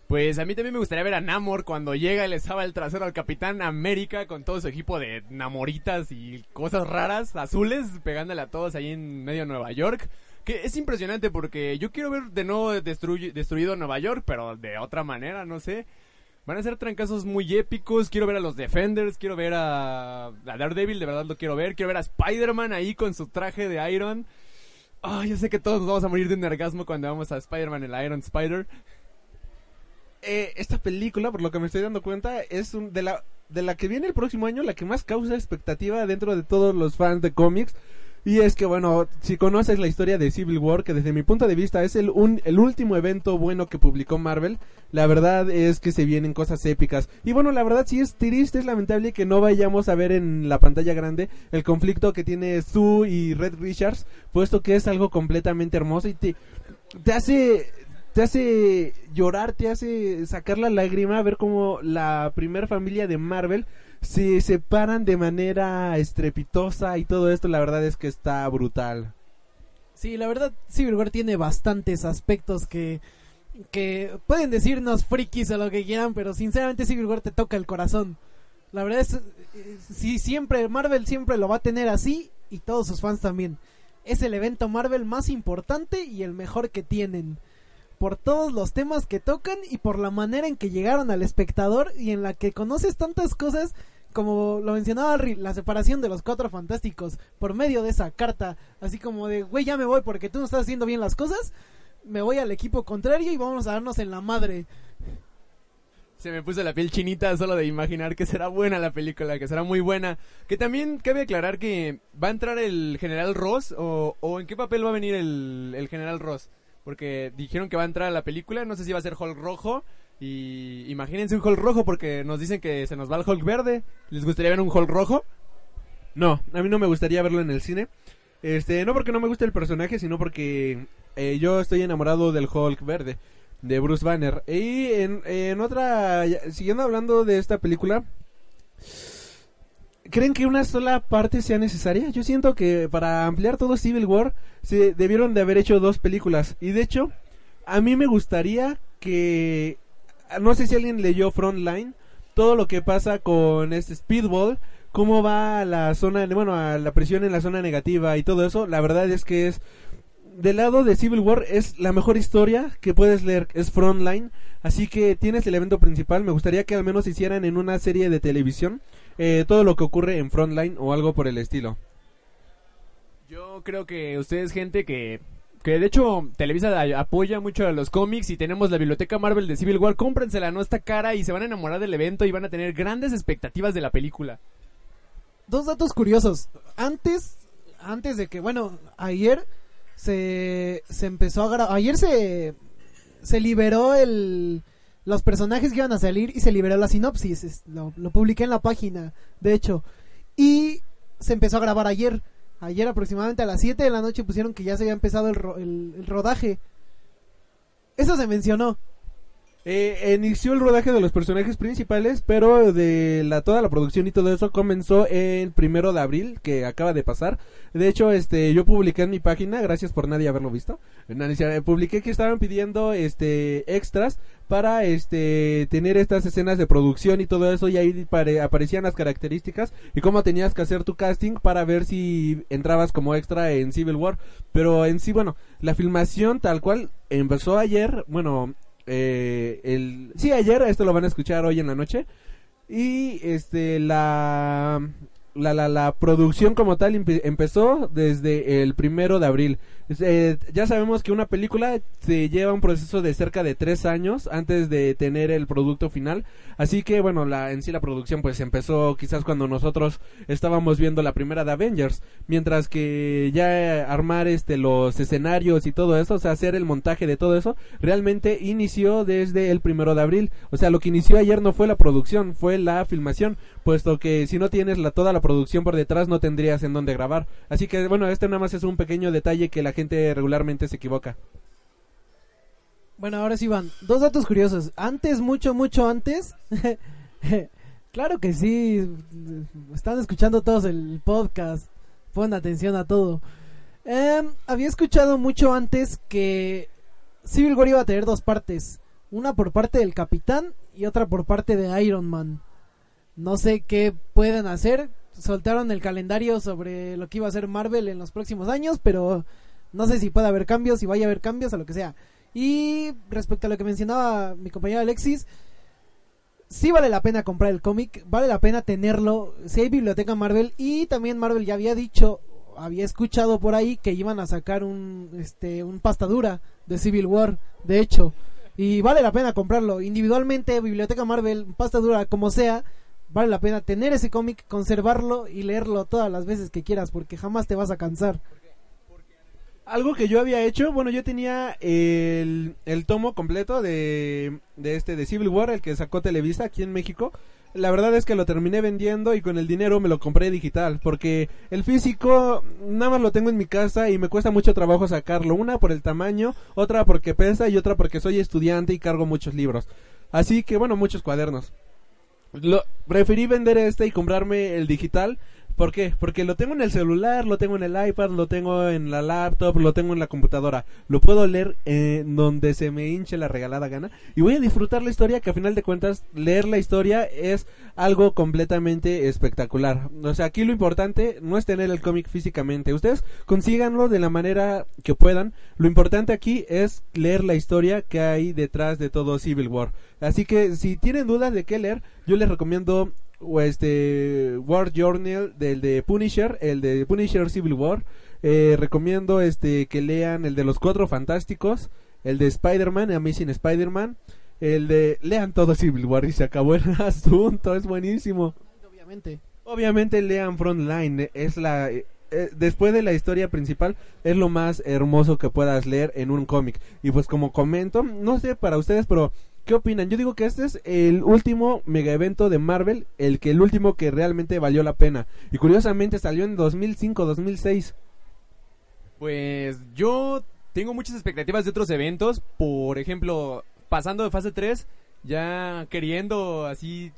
Pues a mí también me gustaría ver a Namor cuando llega y le estaba el trasero al Capitán América con todo su equipo de namoritas y cosas raras, azules, pegándole a todos ahí en medio de Nueva York. Que es impresionante porque yo quiero ver de nuevo destruido Nueva York, pero de otra manera, no sé. Van a ser trancazos muy épicos. Quiero ver a los Defenders, quiero ver a, a Daredevil, de verdad lo quiero ver. Quiero ver a Spider-Man ahí con su traje de Iron. Ah, yo sé que todos nos vamos a morir de un cuando vamos a Spider-Man, el Iron Spider. Eh, esta película, por lo que me estoy dando cuenta, es un- de la de la que viene el próximo año, la que más causa expectativa dentro de todos los fans de cómics. Y es que, bueno, si conoces la historia de Civil War, que desde mi punto de vista es el, un- el último evento bueno que publicó Marvel, la verdad es que se vienen cosas épicas. Y bueno, la verdad sí es triste, es lamentable que no vayamos a ver en la pantalla grande el conflicto que tiene Sue y Red Richards, puesto que es algo completamente hermoso y te, te hace te hace llorar, te hace sacar la lágrima ver cómo la primer familia de Marvel se separan de manera estrepitosa y todo esto la verdad es que está brutal. Sí, la verdad, Civil War tiene bastantes aspectos que, que pueden decirnos frikis o lo que quieran, pero sinceramente Civil War te toca el corazón. La verdad es, eh, sí, siempre, Marvel siempre lo va a tener así y todos sus fans también. Es el evento Marvel más importante y el mejor que tienen. Por todos los temas que tocan y por la manera en que llegaron al espectador y en la que conoces tantas cosas como lo mencionaba Ri, la separación de los cuatro fantásticos por medio de esa carta, así como de, güey, ya me voy porque tú no estás haciendo bien las cosas, me voy al equipo contrario y vamos a darnos en la madre. Se me puso la piel chinita solo de imaginar que será buena la película, que será muy buena. Que también cabe aclarar que va a entrar el general Ross o, o en qué papel va a venir el, el general Ross. Porque dijeron que va a entrar a la película, no sé si va a ser Hulk rojo. Y imagínense un Hulk rojo porque nos dicen que se nos va el Hulk verde. ¿Les gustaría ver un Hulk rojo? No, a mí no me gustaría verlo en el cine. Este, no porque no me guste el personaje, sino porque eh, yo estoy enamorado del Hulk verde, de Bruce Banner. Y en, en otra, siguiendo hablando de esta película, ¿creen que una sola parte sea necesaria? Yo siento que para ampliar todo Civil War, se debieron de haber hecho dos películas. Y de hecho, a mí me gustaría que, no sé si alguien leyó Frontline, todo lo que pasa con este Speedball, cómo va a la zona, bueno, a la presión en la zona negativa y todo eso, la verdad es que es del lado de Civil War es la mejor historia que puedes leer, es Frontline, así que tienes el evento principal, me gustaría que al menos hicieran en una serie de televisión eh, todo lo que ocurre en Frontline o algo por el estilo. Yo creo que ustedes, gente que... Que de hecho Televisa apoya mucho a los cómics y tenemos la biblioteca Marvel de Civil War, cómprensela, no está cara y se van a enamorar del evento y van a tener grandes expectativas de la película. Dos datos curiosos. Antes, antes de que, bueno, ayer se, se empezó a grabar, ayer se, se liberó el, los personajes que iban a salir y se liberó la sinopsis. Lo, publiqué en la página, de hecho. Y se empezó a grabar ayer. Ayer aproximadamente a las 7 de la noche pusieron que ya se había empezado el, ro- el rodaje. Eso se mencionó. Eh, inició el rodaje de los personajes principales, pero de la toda la producción y todo eso comenzó el primero de abril, que acaba de pasar. De hecho, este, yo publiqué en mi página, gracias por nadie haberlo visto. Publiqué que estaban pidiendo, este, extras para, este, tener estas escenas de producción y todo eso, y ahí pare- aparecían las características y cómo tenías que hacer tu casting para ver si entrabas como extra en Civil War. Pero en sí, bueno, la filmación tal cual empezó ayer, bueno, eh, el sí ayer esto lo van a escuchar hoy en la noche y este la la, la, la producción como tal empe- empezó desde el primero de abril. Eh, ya sabemos que una película se lleva un proceso de cerca de tres años antes de tener el producto final. Así que bueno, la, en sí la producción pues empezó quizás cuando nosotros estábamos viendo la primera de Avengers. Mientras que ya armar este los escenarios y todo eso, o sea, hacer el montaje de todo eso, realmente inició desde el primero de abril. O sea, lo que inició ayer no fue la producción, fue la filmación, puesto que si no tienes la, toda la producción por detrás no tendrías en dónde grabar. Así que bueno, este nada más es un pequeño detalle que la gente regularmente se equivoca. Bueno, ahora sí van. Dos datos curiosos. Antes, mucho, mucho antes. claro que sí. Están escuchando todos el podcast. Pon atención a todo. Em, había escuchado mucho antes que Civil War iba a tener dos partes. Una por parte del capitán y otra por parte de Iron Man. No sé qué pueden hacer. Soltaron el calendario sobre lo que iba a hacer Marvel en los próximos años, pero no sé si puede haber cambios, si vaya a haber cambios o lo que sea. Y respecto a lo que mencionaba mi compañero Alexis, sí vale la pena comprar el cómic, vale la pena tenerlo. Si hay biblioteca Marvel y también Marvel ya había dicho, había escuchado por ahí que iban a sacar un este un pastadura de Civil War, de hecho, y vale la pena comprarlo individualmente, biblioteca Marvel, pastadura como sea. Vale la pena tener ese cómic, conservarlo y leerlo todas las veces que quieras porque jamás te vas a cansar. Algo que yo había hecho, bueno, yo tenía el, el tomo completo de, de este de Civil War, el que sacó Televisa aquí en México. La verdad es que lo terminé vendiendo y con el dinero me lo compré digital, porque el físico nada más lo tengo en mi casa y me cuesta mucho trabajo sacarlo. Una por el tamaño, otra porque pesa y otra porque soy estudiante y cargo muchos libros. Así que bueno, muchos cuadernos. Lo, preferí vender este y comprarme el digital. ¿Por qué? Porque lo tengo en el celular, lo tengo en el iPad, lo tengo en la laptop, lo tengo en la computadora. Lo puedo leer en donde se me hinche la regalada gana. Y voy a disfrutar la historia, que a final de cuentas, leer la historia es algo completamente espectacular. O sea, aquí lo importante no es tener el cómic físicamente. Ustedes consíganlo de la manera que puedan. Lo importante aquí es leer la historia que hay detrás de todo Civil War. Así que si tienen dudas de qué leer, yo les recomiendo o este War Journal del de Punisher, el de Punisher Civil War. Eh, recomiendo este que lean el de los Cuatro Fantásticos, el de Spider-Man, Amazing Spider-Man, el de lean todo Civil War y se acabó el asunto, es buenísimo. Obviamente. Obviamente lean Frontline, es la eh, eh, después de la historia principal es lo más hermoso que puedas leer en un cómic. Y pues como comento, no sé para ustedes, pero ¿qué opinan? Yo digo que este es el último mega evento de Marvel, el que el último que realmente valió la pena. Y curiosamente salió en 2005-2006. Pues yo tengo muchas expectativas de otros eventos. Por ejemplo, pasando de fase 3, ya queriendo así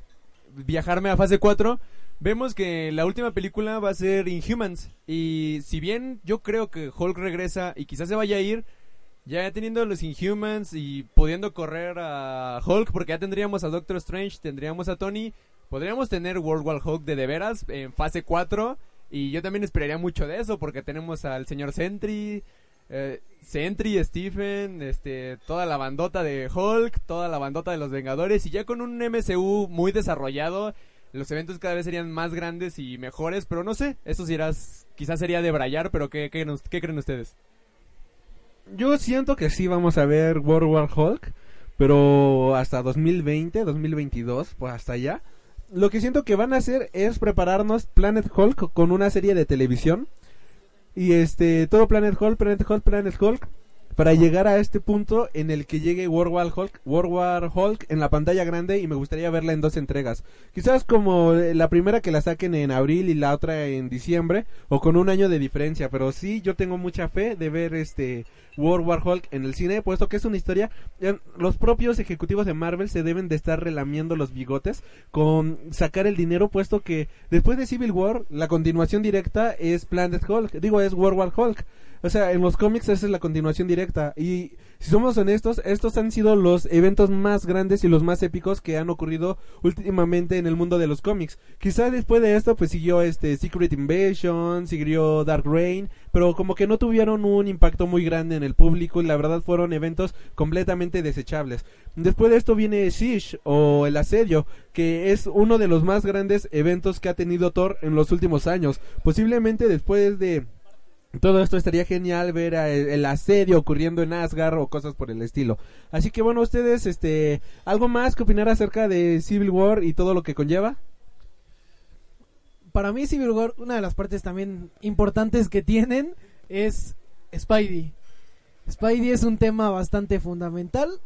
viajarme a fase 4, vemos que la última película va a ser Inhumans. Y si bien yo creo que Hulk regresa y quizás se vaya a ir, ya teniendo los Inhumans y pudiendo correr a Hulk, porque ya tendríamos a Doctor Strange, tendríamos a Tony, podríamos tener World War Hulk de de veras en fase 4. Y yo también esperaría mucho de eso, porque tenemos al señor Sentry, eh, Sentry, Stephen, este, toda la bandota de Hulk, toda la bandota de los Vengadores, y ya con un MCU muy desarrollado, los eventos cada vez serían más grandes y mejores, pero no sé, eso sí irás, quizás sería de brayar, pero ¿qué, qué, creen ustedes? Yo siento que sí vamos a ver World War Hulk, pero hasta 2020, 2022, pues hasta allá. Lo que siento que van a hacer es prepararnos Planet Hulk con una serie de televisión. Y este, todo Planet Hulk, Planet Hulk, Planet Hulk. Para llegar a este punto en el que llegue World War Hulk, World War Hulk en la pantalla grande y me gustaría verla en dos entregas. Quizás como eh, la primera que la saquen en abril y la otra en diciembre o con un año de diferencia, pero sí yo tengo mucha fe de ver este World War Hulk en el cine, puesto que es una historia, los propios ejecutivos de Marvel se deben de estar relamiendo los bigotes con sacar el dinero, puesto que después de Civil War, la continuación directa es Planet Hulk, digo, es World War Hulk. O sea, en los cómics esa es la continuación directa. Y si somos honestos, estos han sido los eventos más grandes y los más épicos que han ocurrido últimamente en el mundo de los cómics. Quizá después de esto, pues siguió este Secret Invasion, siguió Dark Reign, pero como que no tuvieron un impacto muy grande en el público y la verdad fueron eventos completamente desechables. Después de esto viene Siege o El Asedio, que es uno de los más grandes eventos que ha tenido Thor en los últimos años. Posiblemente después de todo esto estaría genial ver el asedio ocurriendo en Asgard o cosas por el estilo. Así que bueno, ustedes, este, algo más que opinar acerca de Civil War y todo lo que conlleva. Para mí Civil War, una de las partes también importantes que tienen es Spidey. Spidey es un tema bastante fundamental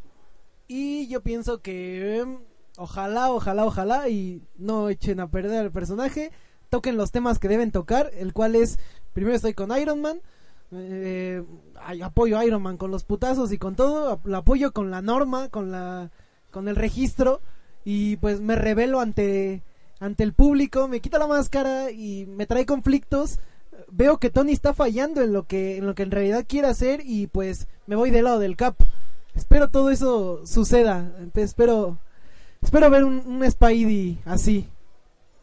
y yo pienso que em, ojalá, ojalá, ojalá y no echen a perder al personaje, toquen los temas que deben tocar, el cual es, primero estoy con Iron Man, eh, apoyo a Iron Man con los putazos y con todo, lo apoyo con la norma, con la con el registro y pues me revelo ante ante el público, me quita la máscara y me trae conflictos. Veo que Tony está fallando en lo que en lo que en realidad quiere hacer y pues me voy del lado del Cap. Espero todo eso suceda. Entonces, espero espero ver un, un Spidey así.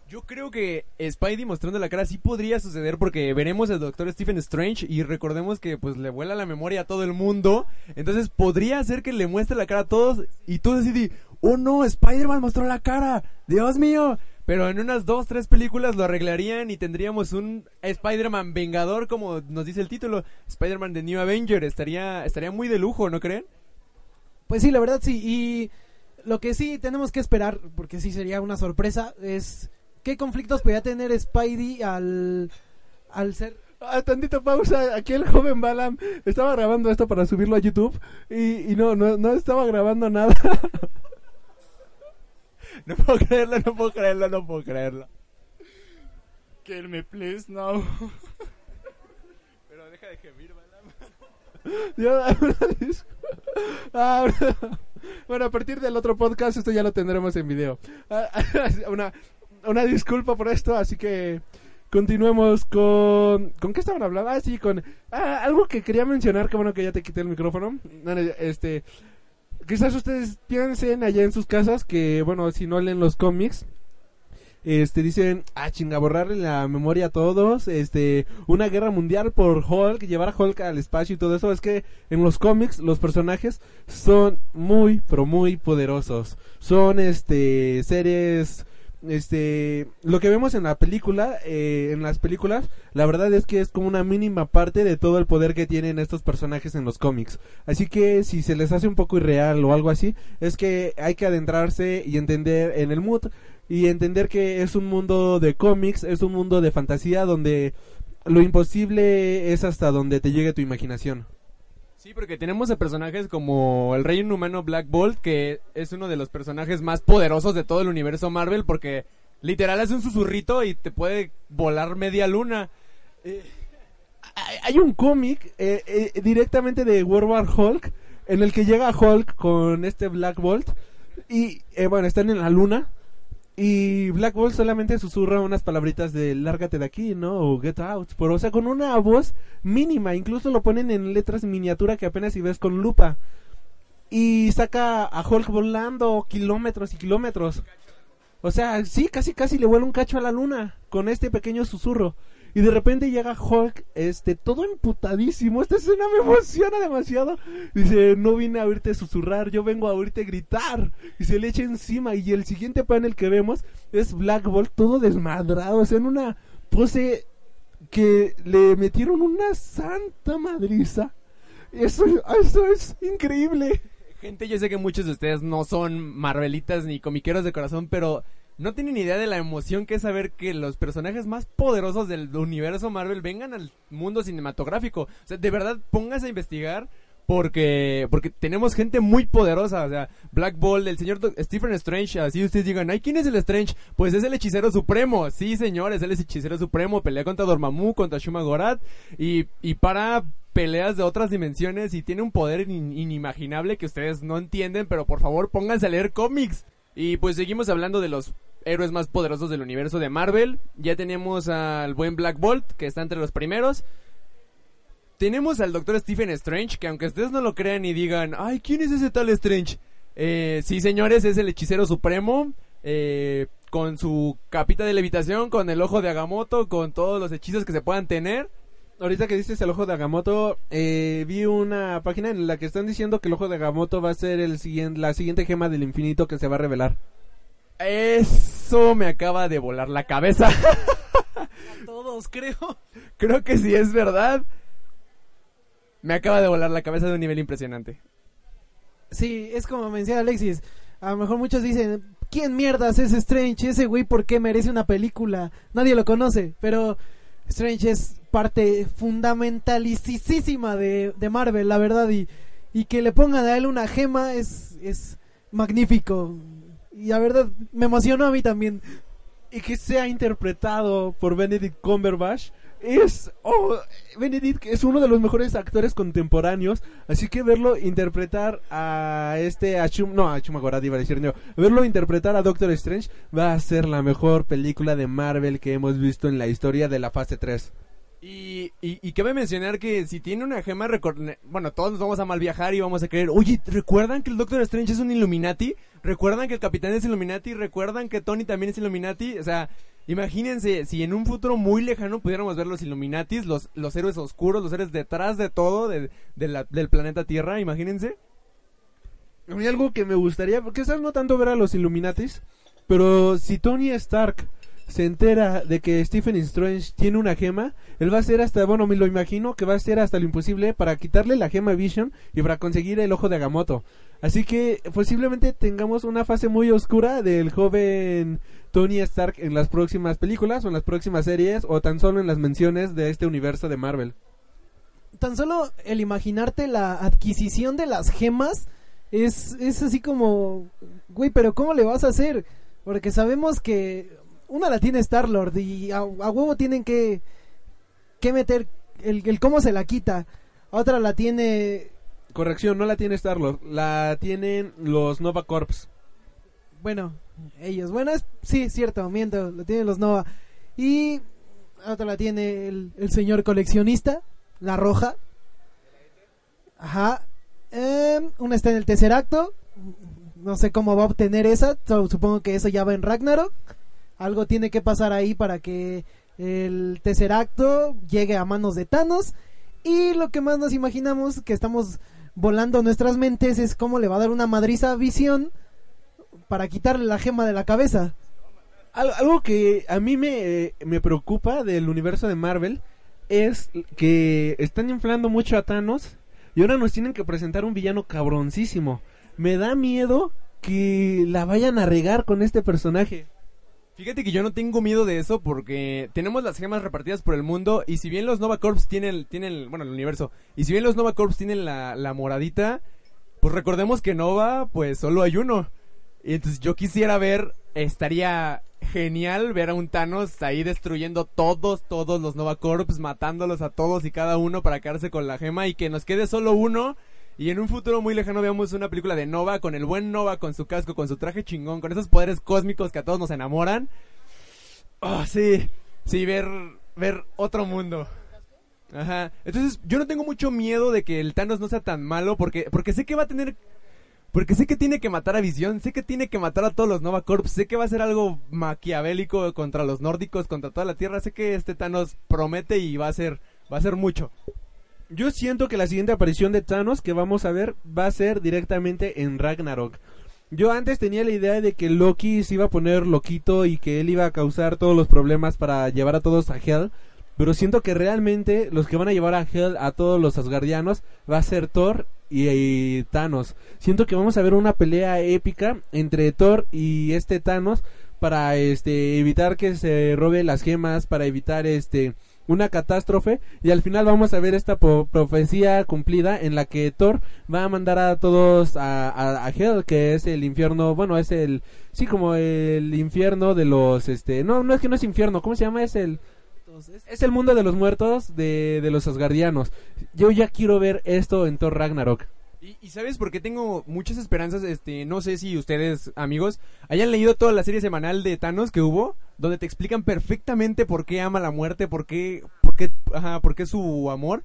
Yo creo que Spidey mostrando la cara sí podría suceder porque veremos al Doctor Stephen Strange y recordemos que pues le vuela la memoria a todo el mundo. Entonces podría ser que le muestre la cara a todos y tú decidí, oh no, Spider-Man mostró la cara, Dios mío. Pero en unas dos, tres películas lo arreglarían y tendríamos un Spider-Man vengador como nos dice el título, Spider-Man de New Avenger. Estaría, estaría muy de lujo, ¿no creen? Pues sí, la verdad sí. Y lo que sí tenemos que esperar, porque sí sería una sorpresa, es qué conflictos podría tener Spidey al, al ser... Ah, tantito pausa, aquí el joven Balam estaba grabando esto para subirlo a YouTube y, y no, no, no estaba grabando nada. No puedo creerlo, no puedo creerlo, no puedo creerlo. Kill me, please, no. Pero deja de gemir, Yo- una dis- Ah, bueno, a partir del otro podcast esto ya lo tendremos en video. Ah, Una, una disculpa por esto, así que continuemos con... ¿Con qué estaban hablando? Ah, sí, con... ah, algo que quería mencionar, que bueno que ya te quité el micrófono. No, no, Este... Quizás ustedes piensen allá en sus casas que, bueno, si no leen los cómics, este dicen, ah, chinga, borrarle la memoria a todos, este, una guerra mundial por Hulk, llevar a Hulk al espacio y todo eso, es que en los cómics los personajes son muy, pero muy poderosos. Son, este, seres, este, lo que vemos en la película, eh, en las películas, la verdad es que es como una mínima parte de todo el poder que tienen estos personajes en los cómics. Así que si se les hace un poco irreal o algo así, es que hay que adentrarse y entender en el mood y entender que es un mundo de cómics, es un mundo de fantasía donde lo imposible es hasta donde te llegue tu imaginación. Sí, porque tenemos a personajes como el rey inhumano Black Bolt, que es uno de los personajes más poderosos de todo el universo Marvel, porque literal es un susurrito y te puede volar media luna. Hay, hay un cómic eh, eh, directamente de World Hulk en el que llega Hulk con este Black Bolt y eh, bueno, están en la luna y Black Bolt solamente susurra unas palabritas de lárgate de aquí, ¿no? O get out. Pero o sea, con una voz mínima, incluso lo ponen en letras miniatura que apenas si ves con lupa. Y saca a Hulk volando kilómetros y kilómetros. O sea, sí, casi casi le vuela un cacho a la luna con este pequeño susurro. Y de repente llega Hulk, este, todo emputadísimo. Esta escena me emociona demasiado. Dice, no vine a oírte susurrar, yo vengo a oírte gritar. Y se le echa encima. Y el siguiente panel que vemos es Black Bolt todo desmadrado. O sea, en una pose que le metieron una santa madriza. Eso, eso es increíble. Gente, yo sé que muchos de ustedes no son marvelitas ni comiqueros de corazón, pero no tienen idea de la emoción que es saber que los personajes más poderosos del universo Marvel vengan al mundo cinematográfico. O sea, de verdad, póngase a investigar porque porque tenemos gente muy poderosa, o sea, Black Bolt, el señor Stephen Strange, así ustedes digan, ay, ¿quién es el Strange? Pues es el hechicero supremo, sí señores, él es el hechicero supremo, pelea contra Dormammu, contra Shuma Gorath y, y para peleas de otras dimensiones y tiene un poder in- inimaginable que ustedes no entienden, pero por favor pónganse a leer cómics. Y pues seguimos hablando de los héroes más poderosos del universo de Marvel. Ya tenemos al buen Black Bolt, que está entre los primeros. tenemos al Doctor Stephen Strange, que aunque ustedes no lo crean y digan, ay, ¿quién es ese tal Strange? Eh, sí, señores, es el hechicero supremo, eh, con su capita de levitación, con el ojo de Agamotto, con todos los hechizos que se puedan tener. Ahorita que dices el ojo de Agamotto, eh, vi una página en la que están diciendo que el ojo de Agamotto va a ser el siguiente, la siguiente gema del infinito que se va a revelar. Eso me acaba de volar la cabeza. A todos, creo. Creo que si es verdad. Me acaba de volar la cabeza de un nivel impresionante. Sí, es como menciona Alexis. A lo mejor muchos dicen, ¿quién mierdas es Strange? Ese güey, ¿por qué merece una película? Nadie lo conoce, pero Strange es parte fundamentalísima de, de Marvel, la verdad. Y, y que le pongan a él una gema es, es magnífico. Y la verdad, me emocionó a mí también. Y que sea interpretado por Benedict Cumberbatch. Es, oh, Benedict es uno de los mejores actores contemporáneos, así que verlo interpretar a este, no, a Chumagorad iba a decir, no, verlo interpretar a Doctor Strange va a ser la mejor película de Marvel que hemos visto en la historia de la fase 3. Y, y, y cabe mencionar que si tiene una gema, bueno, todos nos vamos a mal viajar y vamos a creer, oye, ¿recuerdan que el Doctor Strange es un Illuminati? ¿Recuerdan que el Capitán es Illuminati? ¿Recuerdan que Tony también es Illuminati? O sea, imagínense, si en un futuro muy lejano pudiéramos ver los Illuminatis, los, los héroes oscuros, los héroes detrás de todo, del planeta Tierra, imagínense. A mí algo que me gustaría, porque quizás no tanto ver a los Illuminatis, pero si Tony Stark se entera de que Stephen Strange tiene una gema, él va a hacer hasta, bueno, me lo imagino que va a hacer hasta lo imposible para quitarle la gema Vision y para conseguir el ojo de Agamotto. Así que posiblemente tengamos una fase muy oscura del joven Tony Stark en las próximas películas o en las próximas series o tan solo en las menciones de este universo de Marvel. Tan solo el imaginarte la adquisición de las gemas es, es así como, güey, pero ¿cómo le vas a hacer? Porque sabemos que una la tiene Star Lord y a, a huevo tienen que, que meter el, el cómo se la quita. Otra la tiene, Corrección, no la tiene Star-Lord, la tienen los Nova Corps. bueno, ellos. Bueno, es, sí, cierto, miento, la tienen los Nova. Y otra la tiene el, el señor coleccionista, la roja. Ajá. Em, una está en el tercer acto. No sé cómo va a obtener esa. supongo que eso ya va en Ragnarok. Algo tiene que pasar ahí para que el tercer acto llegue a manos de Thanos. Y lo que más nos imaginamos que estamos volando nuestras mentes es cómo le va a dar una madriza Visión para quitarle la gema de la cabeza. Al- algo que a mí me, me preocupa del universo de Marvel es que están inflando mucho a Thanos y ahora nos tienen que presentar un villano cabroncísimo. Me da miedo que la vayan a regar con este personaje. Fíjate que yo no tengo miedo de eso porque tenemos las gemas repartidas por el mundo y si bien los Nova Corps tienen, tienen bueno, el universo, y si bien los Nova Corps tienen la, la moradita, pues recordemos que Nova, pues solo hay uno. Y entonces yo quisiera ver, estaría genial ver a un Thanos ahí destruyendo todos, todos los Nova Corps, matándolos a todos y cada uno para quedarse con la gema y que nos quede solo uno. Y en un futuro muy lejano veamos una película de Nova con el buen Nova, con su casco, con su traje chingón, con esos poderes cósmicos que a todos nos enamoran. Oh, sí, sí, ver, ver otro mundo. Ajá. Entonces, yo no tengo mucho miedo de que el Thanos no sea tan malo porque, porque sé que va a tener... Porque sé que tiene que matar a Visión, sé que tiene que matar a todos los Nova Corps, sé que va a ser algo maquiavélico contra los nórdicos, contra toda la Tierra, sé que este Thanos promete y va a ser, va a ser mucho. Yo siento que la siguiente aparición de Thanos que vamos a ver va a ser directamente en Ragnarok. Yo antes tenía la idea de que Loki se iba a poner loquito y que él iba a causar todos los problemas para llevar a todos a Hell. Pero siento que realmente los que van a llevar a Hell a todos los Asgardianos va a ser Thor y, Thanos. Siento que vamos a ver una pelea épica entre Thor y este Thanos para este evitar que se robe las gemas, para evitar este una catástrofe y al final vamos a ver esta profecía cumplida en la que Thor va a mandar a todos a, a, a Hell que es el infierno bueno es el sí como el infierno de los este no no es que no es infierno cómo se llama es el es el mundo de los muertos de, de los asgardianos. Yo ya quiero ver esto en Thor Ragnarok. Y, y sabes por qué tengo muchas esperanzas, este, no sé si ustedes, amigos, hayan leído toda la serie semanal de Thanos que hubo, donde te explican perfectamente por qué ama la muerte, por qué, por qué, ajá, por qué su amor.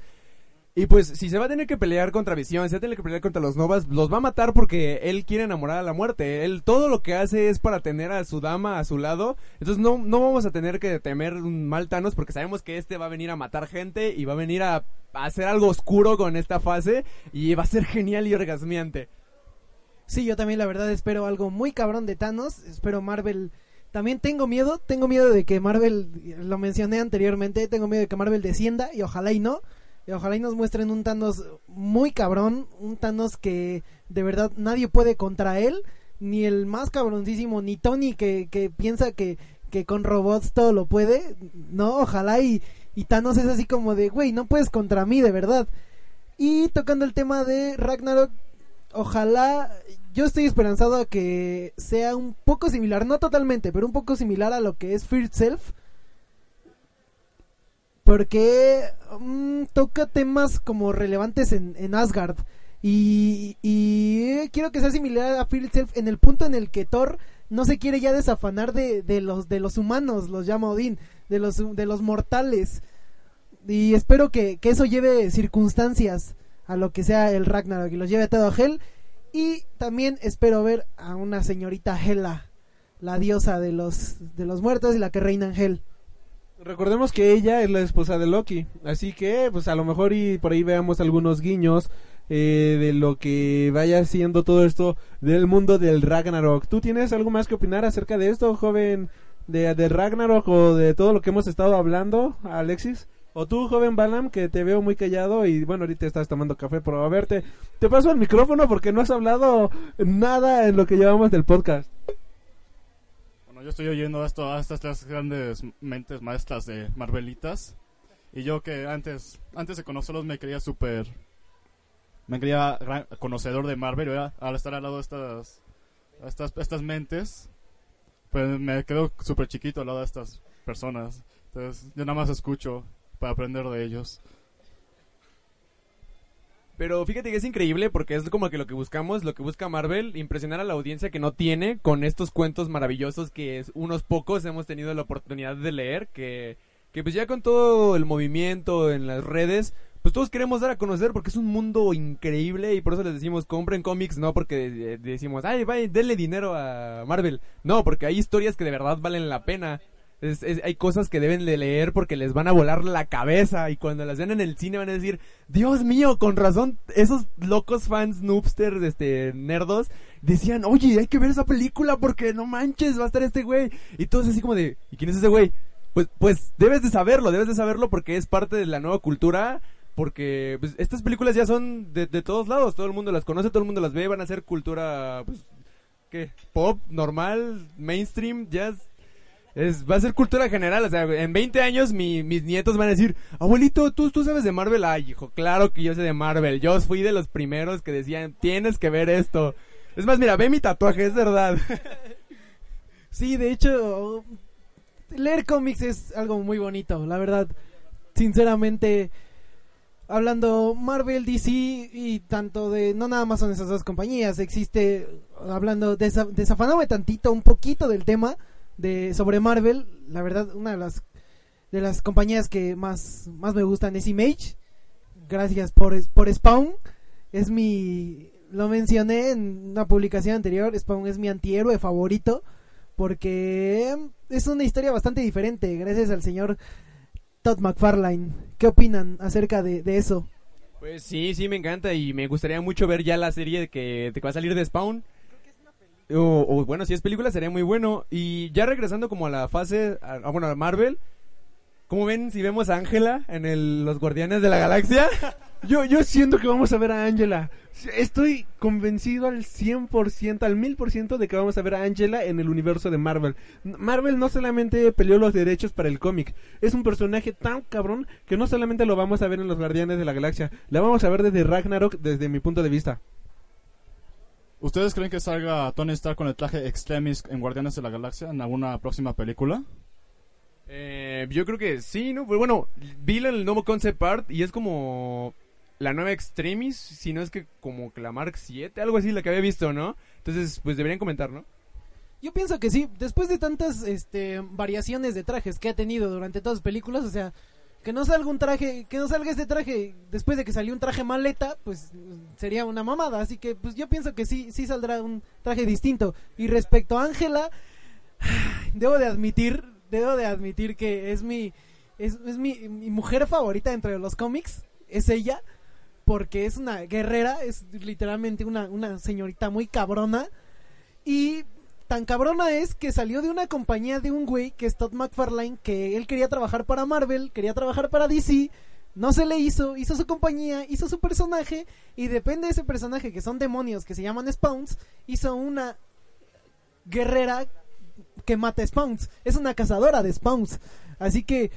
Y pues, si se va a tener que pelear contra Visión, si va a tener que pelear contra los Novas, los va a matar porque él quiere enamorar a la muerte. Él todo lo que hace es para tener a su dama a su lado. Entonces no, no vamos a tener que temer un mal Thanos porque sabemos que este va a venir a matar gente y va a venir a, hacer algo oscuro con esta fase y va a ser genial y orgasmiante. Sí, yo también la verdad espero algo muy cabrón de Thanos. Espero Marvel. También tengo miedo, tengo miedo de que Marvel, lo mencioné anteriormente, tengo miedo de que Marvel descienda y ojalá y no. Y ojalá y nos muestren un Thanos muy cabrón, un Thanos que de verdad nadie puede contra él, ni el más cabroncísimo, ni Tony que, que piensa que, que con robots todo lo puede. No, ojalá y, y Thanos es así como de, güey, no puedes contra mí, de verdad. Y tocando el tema de Ragnarok, ojalá, yo estoy esperanzado a que sea un poco similar, no totalmente, pero un poco similar a lo que es Fear Itself. Porque mm, toca temas como relevantes en, Asgard. Y, y quiero que sea similar a Fear Itself en el punto en el que Thor no se quiere ya desafanar de, los, de los humanos, los llama Odín, de los, de los mortales. Y espero que, que eso lleve circunstancias a lo que sea el Ragnarok y los lleve todo a Hel. Y también espero ver a una señorita Hela, la diosa de los, de los muertos y la que reina en Hel. Recordemos que ella es la esposa de Loki, así que pues a lo mejor y por ahí veamos algunos guiños eh, de lo que vaya siendo todo esto del mundo del Ragnarok. ¿Tú tienes algo más que opinar acerca de esto, joven, de, de Ragnarok o de todo lo que hemos estado hablando, Alexis? O tú, joven Balam, que te veo muy callado y bueno, ahorita estás tomando café, pero a verte, te paso el micrófono porque no has hablado nada en lo que llevamos del podcast. Bueno, yo estoy oyendo a estas grandes mentes maestras de Marvelitas. Y yo que antes, antes de conocerlos me creía súper... Me creía gran- conocedor de Marvel, ¿verdad? Al estar al lado de estas, estas, estas mentes, pues me quedo súper chiquito al lado de estas personas. Entonces yo nada más escucho para aprender de ellos. Pero fíjate que es increíble porque es como que lo que buscamos, lo que busca Marvel, impresionar a la audiencia que no tiene con estos cuentos maravillosos que es- unos pocos hemos tenido la oportunidad de leer, que, que pues ya con todo el movimiento en las redes, pues todos queremos dar a conocer porque es un mundo increíble y por eso les decimos compren cómics, no porque eh, decimos, ay, vaya, denle dinero a Marvel, no, porque hay historias que de verdad valen la pena. Es- es- hay cosas que deben de leer porque les van a volar la cabeza y cuando las vean en el cine van a decir, Dios mío, con razón, esos locos fans noobsters, este, nerdos, decían, oye, hay que ver esa película porque no manches, va a estar este güey. Y todos así como de, ¿y quién es ese güey? Pues, pues debes de saberlo, debes de saberlo porque es parte de la nueva cultura. Porque pues, estas películas ya son de, de todos lados, todo el mundo las conoce, todo el mundo las ve, van a ser cultura, pues, ¿qué? Pop, normal, mainstream, jazz, es, va a ser cultura general, o sea, en 20 años mi- mis nietos van a decir, abuelito, ¿tú, tú sabes de Marvel, ay hijo, claro que yo sé de Marvel, yo fui de los primeros que decían, tienes que ver esto. Es más, mira, ve mi tatuaje, es verdad. Sí, de hecho, leer cómics es algo muy bonito, la verdad. Sinceramente, hablando Marvel, DC y tanto de, no nada más son esas dos compañías, existe, hablando, desa- desafanándome tantito, un poquito del tema de sobre Marvel, la verdad, una de las de las compañías que más, más me gustan es Image. Gracias por, por Spawn. Es mi, lo mencioné en una publicación anterior, Spawn es mi antihéroe favorito porque es una historia bastante diferente gracias al señor Todd McFarlane. ¿Qué opinan acerca de, de eso? Pues sí, sí, me encanta y me gustaría mucho ver ya la serie que, que va a salir de Spawn. O, bueno, si es película sería muy bueno. Y ya regresando como a la fase, a, bueno, a Marvel. ¿Cómo ven si vemos a Ángela en el, Los Guardianes de la Galaxia? Yo, yo siento que vamos a ver a Angela. Estoy convencido al 100%, al 1000% de que vamos a ver a Angela en el universo de Marvel. Marvel no solamente peleó los derechos para el cómic, es un personaje tan cabrón que no solamente lo vamos a ver en los Guardianes de la Galaxia, la vamos a ver desde Ragnarok desde mi punto de vista. ¿Ustedes creen que salga Tony Stark con el traje Extremis en Guardianes de la Galaxia en alguna próxima película? Eh, yo creo que sí, ¿no? Pues bueno, vi el nuevo concept art y es como la nueva Extremis, si no es que como la Mark 7, algo así, la que había visto, ¿no? Entonces, pues deberían comentar, ¿no? Yo pienso que sí, después de tantas este, variaciones de trajes que ha tenido durante todas las películas, o sea, que no salga un traje, que no salga este traje después de que salió un traje maleta, pues sería una mamada. Así que pues yo pienso que sí, sí saldrá un traje distinto. Y respecto a Ángela, debo de admitir, debo de admitir que es mi, es, es mi, mi mujer favorita entre los cómics, es ella, porque es una guerrera, es literalmente una, una señorita muy cabrona. Y tan cabrona es que salió de una compañía de un güey que es Todd McFarlane, que él quería trabajar para Marvel, quería trabajar para DC, no se le hizo, hizo su compañía, hizo su personaje, y depende de ese personaje, que son demonios que se llaman Spawns, hizo una guerrera que mata Spawns, es una cazadora de Spawns. Así que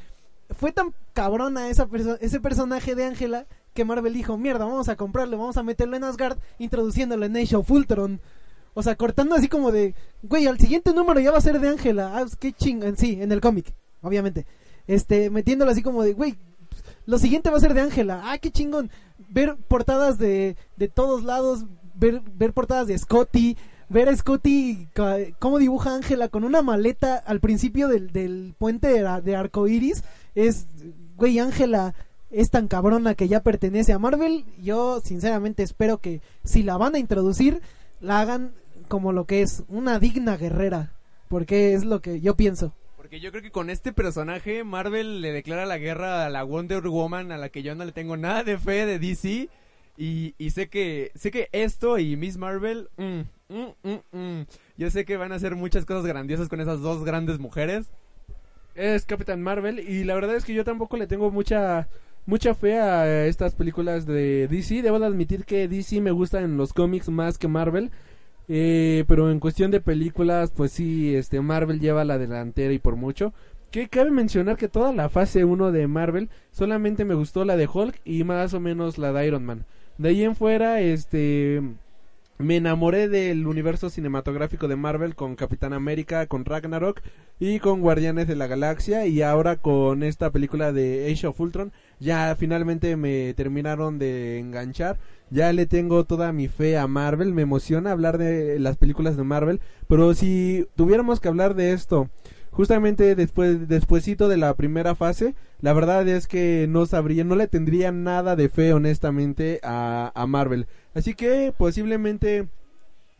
fue tan cabrona esa ese personaje de Ángela que Marvel dijo, mierda, vamos a comprarlo, vamos a meterlo en Asgard, introduciéndolo en Age of Ultron. O sea, cortando así como de, güey, al siguiente número ya va a ser de Ángela. Ah, pues, qué chingón. Sí, en el cómic, obviamente. Este, metiéndolo así como de, güey, lo siguiente va a ser de Ángela. Ah, qué chingón. Ver portadas de, de todos lados, ver, ver portadas de Scotty, ver a Scotty cómo dibuja Ángela con una maleta al principio del, del puente de, de arcoiris. Es, güey, Ángela es tan cabrona que ya pertenece a Marvel. Yo, sinceramente, espero que si la van a introducir, la hagan como lo que es una digna guerrera. Porque es lo que yo pienso. Porque yo creo que con este personaje Marvel le declara la guerra a la Wonder Woman a la que yo no le tengo nada de fe de DC y, y sé que sé que esto y Miss Marvel mm, mm, mm, mm. yo sé que van a hacer muchas cosas grandiosas con esas dos grandes mujeres. es Capitán Marvel y la verdad es que yo tampoco le tengo mucha mucha fe a estas películas de DC. Debo de admitir que DC me gusta en los cómics más que Marvel. Eh, pero en cuestión de películas, pues sí, este Marvel lleva la delantera y por mucho. Que cabe mencionar que toda la fase 1 de Marvel solamente me gustó la de Hulk y más o menos la de Iron Man. De ahí en fuera, este me enamoré del universo cinematográfico de Marvel con Capitán América, con Ragnarok y con Guardianes de la Galaxia y ahora con esta película de Age of Ultron ya finalmente me terminaron de enganchar ya le tengo toda mi fe a Marvel me emociona hablar de las películas de Marvel pero si tuviéramos que hablar de esto justamente después despuesito de la primera fase la verdad es que no sabría no le tendría nada de fe honestamente a, a Marvel. Así que posiblemente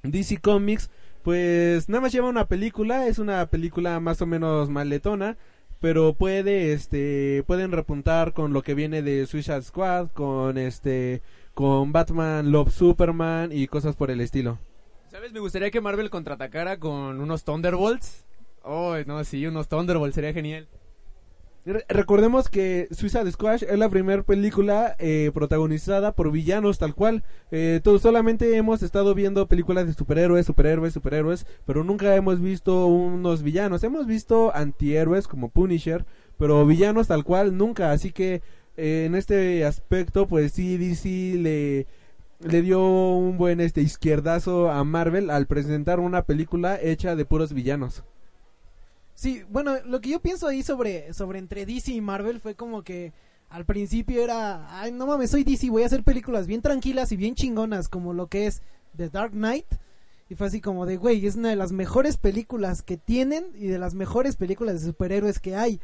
DC Comics pues nada más lleva una película, es una película más o menos maletona, pero puede este pueden repuntar con lo que viene de Suicide Squad, con este con Batman Love Superman y cosas por el estilo. ¿Sabes? Me gustaría que Marvel contraatacara con unos Thunderbolts. Oh, no, sí, unos Thunderbolts sería genial. Re- recordemos que Suicide Squad es la primera película eh, protagonizada por villanos tal cual. Eh, todos solamente hemos estado viendo películas de superhéroes, superhéroes, superhéroes, pero nunca hemos visto unos villanos. Hemos visto antihéroes como Punisher, pero villanos tal cual nunca. Así que eh, en este aspecto, pues sí, DC le le dio un buen este izquierdazo a Marvel al presentar una película hecha de puros villanos. Sí, bueno, lo que yo pienso ahí sobre, sobre entre DC y Marvel fue como que al principio era, ay, no mames, soy DC, voy a hacer películas bien tranquilas y bien chingonas, como lo que es The Dark Knight. Y fue así como de, güey, es una de las mejores películas que tienen y de las mejores películas de superhéroes que hay.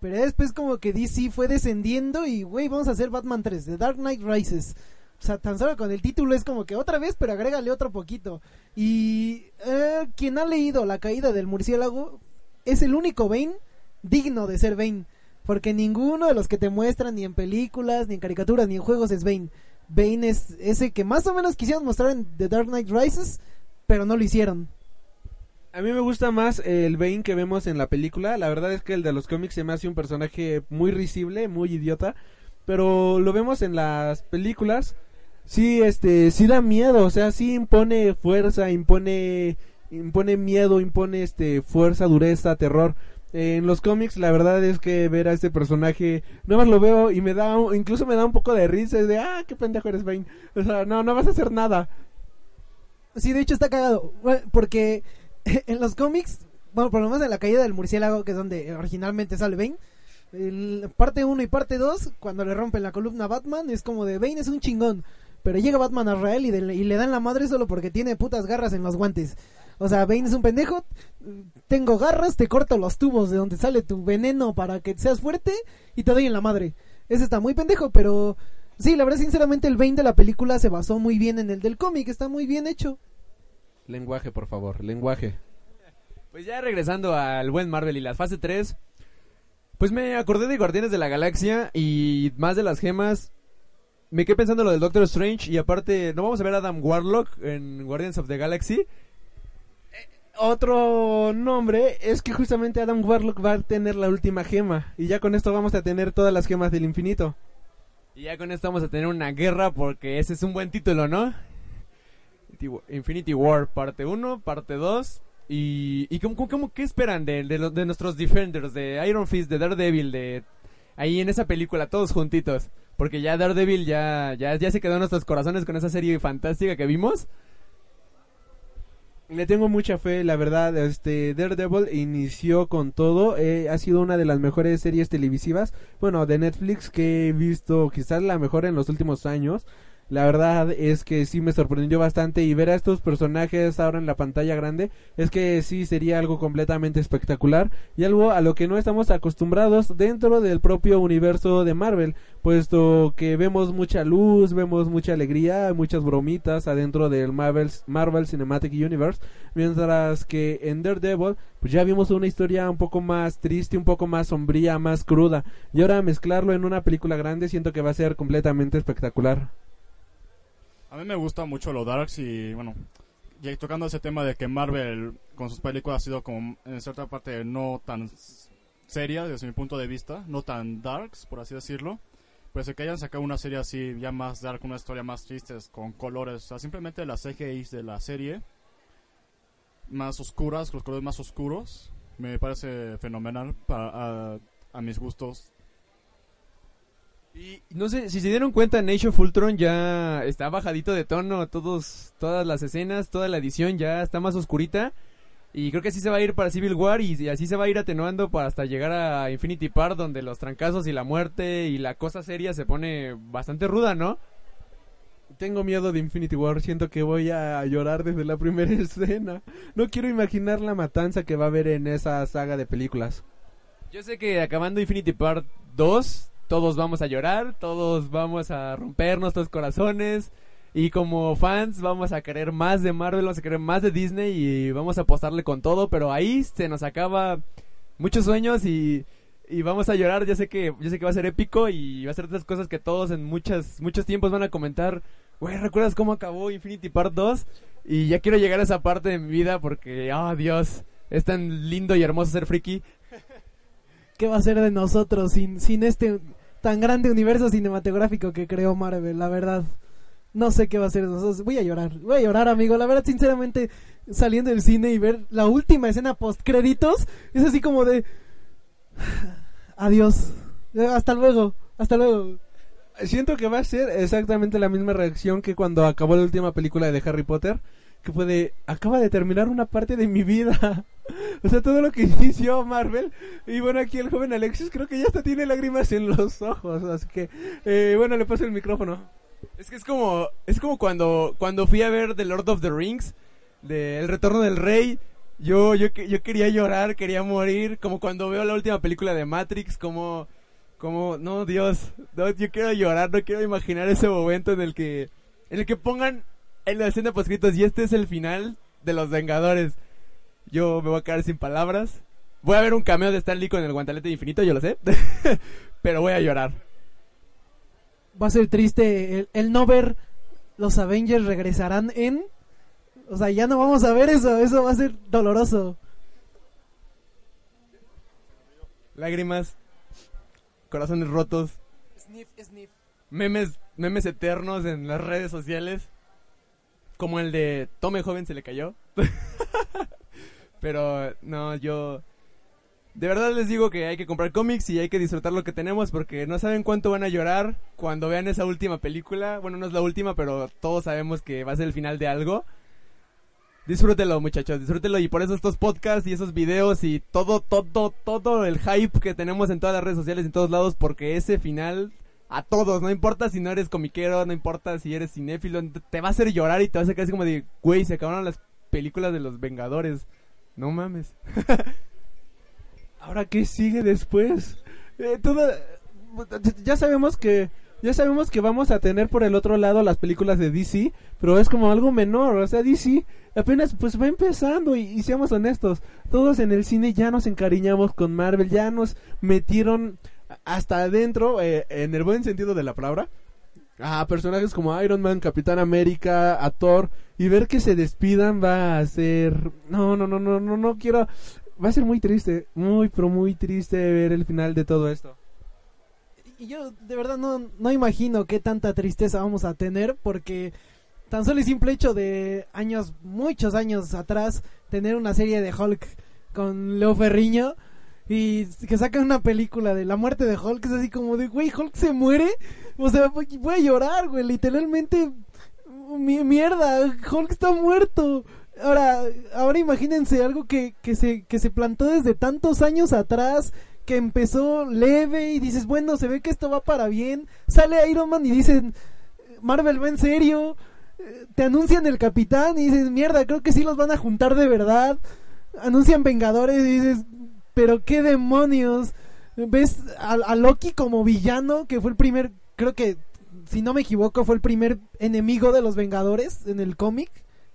Pero después como que DC fue descendiendo y, güey, vamos a hacer Batman 3, The Dark Knight Rises. O sea, tan solo con el título es como que otra vez, pero agrégale otro poquito. Y eh, quien ha leído La caída del murciélago es el único Bane digno de ser Bane. Porque ninguno de los que te muestran, ni en películas, ni en caricaturas, ni en juegos, es Bane. Bane es ese que más o menos quisieron mostrar en The Dark Knight Rises, pero no lo hicieron. A mí me gusta más el Bane que vemos en la película. La verdad es que el de los cómics se me hace un personaje muy risible, muy idiota. Pero lo vemos en las películas. Sí, este, sí da miedo. O sea, sí impone fuerza, impone, impone miedo, impone este, fuerza, dureza, terror. En los cómics, la verdad es que ver a este personaje, nada más lo veo y me da, incluso me da un poco de risa. Es de, ah, qué pendejo eres Bane. O sea, no, no vas a hacer nada. Sí, de hecho está cagado. Porque en los cómics, bueno, por lo menos en la caída del murciélago, que es donde originalmente sale Bane, parte 1 y parte 2, cuando le rompen la columna a Batman, es como de Bane es un chingón. Pero llega Batman a de- y le dan la madre solo porque tiene putas garras en los guantes. O sea, Bane es un pendejo, tengo garras, te corto los tubos de donde sale tu veneno para que seas fuerte y te doy en la madre. Ese está muy pendejo, pero sí, la verdad, sinceramente, el Bane de la película se basó muy bien en el del cómic, está muy bien hecho. Lenguaje, por favor, lenguaje. Pues ya regresando al buen Marvel y la fase 3, pues me acordé de Guardianes de la Galaxia y más de las gemas. Me quedé pensando en lo del Doctor Strange y aparte, ¿no vamos a ver a Adam Warlock en Guardians of the Galaxy? Otro nombre es que justamente Adam Warlock va a tener la última gema. Y ya con esto vamos a tener todas las gemas del infinito. Y ya con esto vamos a tener una guerra porque ese es un buen título, ¿no? Infinity War, parte 1, parte 2. ¿Y, y cómo, cómo- qué esperan de, de, los- de nuestros Defenders, de Iron Fist, de Daredevil, de ahí en esa película, todos juntitos? Porque ya Daredevil ya, ya, ya se quedó en nuestros corazones con esa serie fantástica que vimos. Le tengo mucha fe, la verdad. Este Daredevil inició con todo. eh, ha sido una de las mejores series televisivas, bueno, de Netflix que he visto, quizás la mejor en los últimos años. La verdad es que sí me sorprendió bastante y ver a estos personajes ahora en la pantalla grande es que sí sería algo completamente espectacular y algo a lo que no estamos acostumbrados dentro del propio universo de Marvel, puesto que vemos mucha luz, vemos mucha alegría, muchas bromitas adentro del Marvel, Marvel Cinematic Universe, mientras que en Daredevil pues ya vimos una historia un poco más triste, un poco más sombría, más cruda y ahora mezclarlo en una película grande siento que va a ser completamente espectacular. A mí me gusta mucho lo Darks y bueno, ya tocando ese tema de que Marvel con sus películas ha sido como en cierta parte no tan seria desde mi punto de vista, no tan darks por así decirlo. Pues que hayan sacado una serie así ya más dark, una historia más triste con colores, o sea, simplemente las CGI de la serie más oscuras, los colores más oscuros, me parece fenomenal para, a mis gustos. Y no sé, si se dieron cuenta, en Age of Ultron ya está bajadito de tono, todos, todas las escenas, toda la edición ya está más oscurita. Y creo que así se va a ir para Civil War y, así se va a ir atenuando para hasta llegar a Infinity Part, donde los trancazos y la muerte y la cosa seria se pone bastante ruda, ¿no? Tengo miedo de Infinity War, siento que voy a llorar desde la primera escena. No quiero imaginar la matanza que va a haber en esa saga de películas. Yo sé que acabando Infinity Part 2, todos vamos a llorar, todos vamos a romper nuestros corazones. Y como fans vamos a querer más de Marvel, vamos a querer más de Disney y vamos a apostarle con todo, pero ahí se nos acaba muchos sueños y, y vamos a llorar. Yo sé que yo sé que va a ser épico y va a ser esas cosas que todos en muchas muchos tiempos van a comentar. Güey, ¿recuerdas cómo acabó Infinity Part 2? Y ya quiero llegar a esa parte de mi vida porque, oh Dios, es tan lindo y hermoso ser friki. ¿Qué va a ser de nosotros sin, sin este tan grande universo cinematográfico que creó Marvel? La verdad, no sé qué va a ser de nosotros. Voy a llorar, voy a llorar, amigo. La verdad, sinceramente, saliendo del cine y ver la última escena post créditos, es así como de. Adiós. Eh, Hasta luego, hasta luego. Siento que va a ser exactamente la misma reacción que cuando acabó la última película de Harry Potter, que fue de, acaba de terminar una parte de mi vida. o sea, todo lo que inició Marvel. Y bueno, aquí el joven Alexis creo que ya hasta tiene lágrimas en los ojos. Así que, eh, bueno, le paso el micrófono. Es que es como, es como cuando, cuando fui a ver The Lord of the Rings, de El Retorno del Rey. Yo, yo, yo quería llorar, quería morir, como cuando veo la última película de Matrix, como, como, no, Dios, no, yo quiero llorar, no quiero imaginar ese momento en el que, en el que pongan en la escena poscritos y este es el final de los Vengadores. Yo me voy a quedar sin palabras. Voy a ver un cameo de Stan Lee con el guantelete infinito, yo lo sé, pero voy a llorar. Va a ser triste el, el no ver los Avengers regresarán en. O sea, ya no vamos a ver eso. Eso va a ser doloroso. Lágrimas, corazones rotos. Sniff, sniff. memes, memes eternos en las redes sociales. Como el de Tome joven se le cayó. Pero no, yo de verdad les digo que hay que comprar cómics y hay que disfrutar lo que tenemos porque no saben cuánto van a llorar cuando vean esa última película. Bueno, no es la última, pero todos sabemos que va a ser el final de algo. Disfrútelo, muchachos, disfrútelo y por eso estos podcasts y esos videos y todo, todo, todo el hype que tenemos en todas las redes sociales, en todos lados, porque ese final a todos, no importa si no eres comiquero, no importa si eres cinéfilo, te va a hacer llorar y te vas a quedar así como de, güey, se acabaron las películas de los Vengadores. No mames. Ahora qué sigue después? Eh, toda- ya sabemos que ya sabemos que vamos a tener por el otro lado las películas de DC, pero es como algo menor, o sea, DC apenas pues va empezando y, y seamos honestos, todos en el cine ya nos encariñamos con Marvel, ya nos metieron hasta adentro, eh, en el buen sentido de la palabra, a personajes como Iron Man, Capitán América, a Thor, y ver que se despidan va a ser... No, no, no, no, no, no quiero... Va a ser muy triste, muy, pero muy triste ver el final de todo esto. Y yo de verdad no, no imagino qué tanta tristeza vamos a tener porque tan solo el simple hecho de años, muchos años atrás, tener una serie de Hulk con Leo Ferriño y que sacan una película de la muerte de Hulk, es así como de, güey, Hulk se muere, o sea, voy a llorar, güey, literalmente, mi- mierda, Hulk está muerto. Ahora, ahora imagínense algo que, que, se, que se plantó desde tantos años atrás, que empezó leve y dices, bueno, se ve que esto va para bien. Sale Iron Man y dicen, Marvel va en serio. Eh, Te anuncian el capitán y dices, mierda, creo que sí los van a juntar de verdad. Anuncian Vengadores y dices, pero qué demonios. Ves a, Loki como villano, que fue el primer, creo que, si no me equivoco, fue el primer enemigo de los Vengadores en el cómic,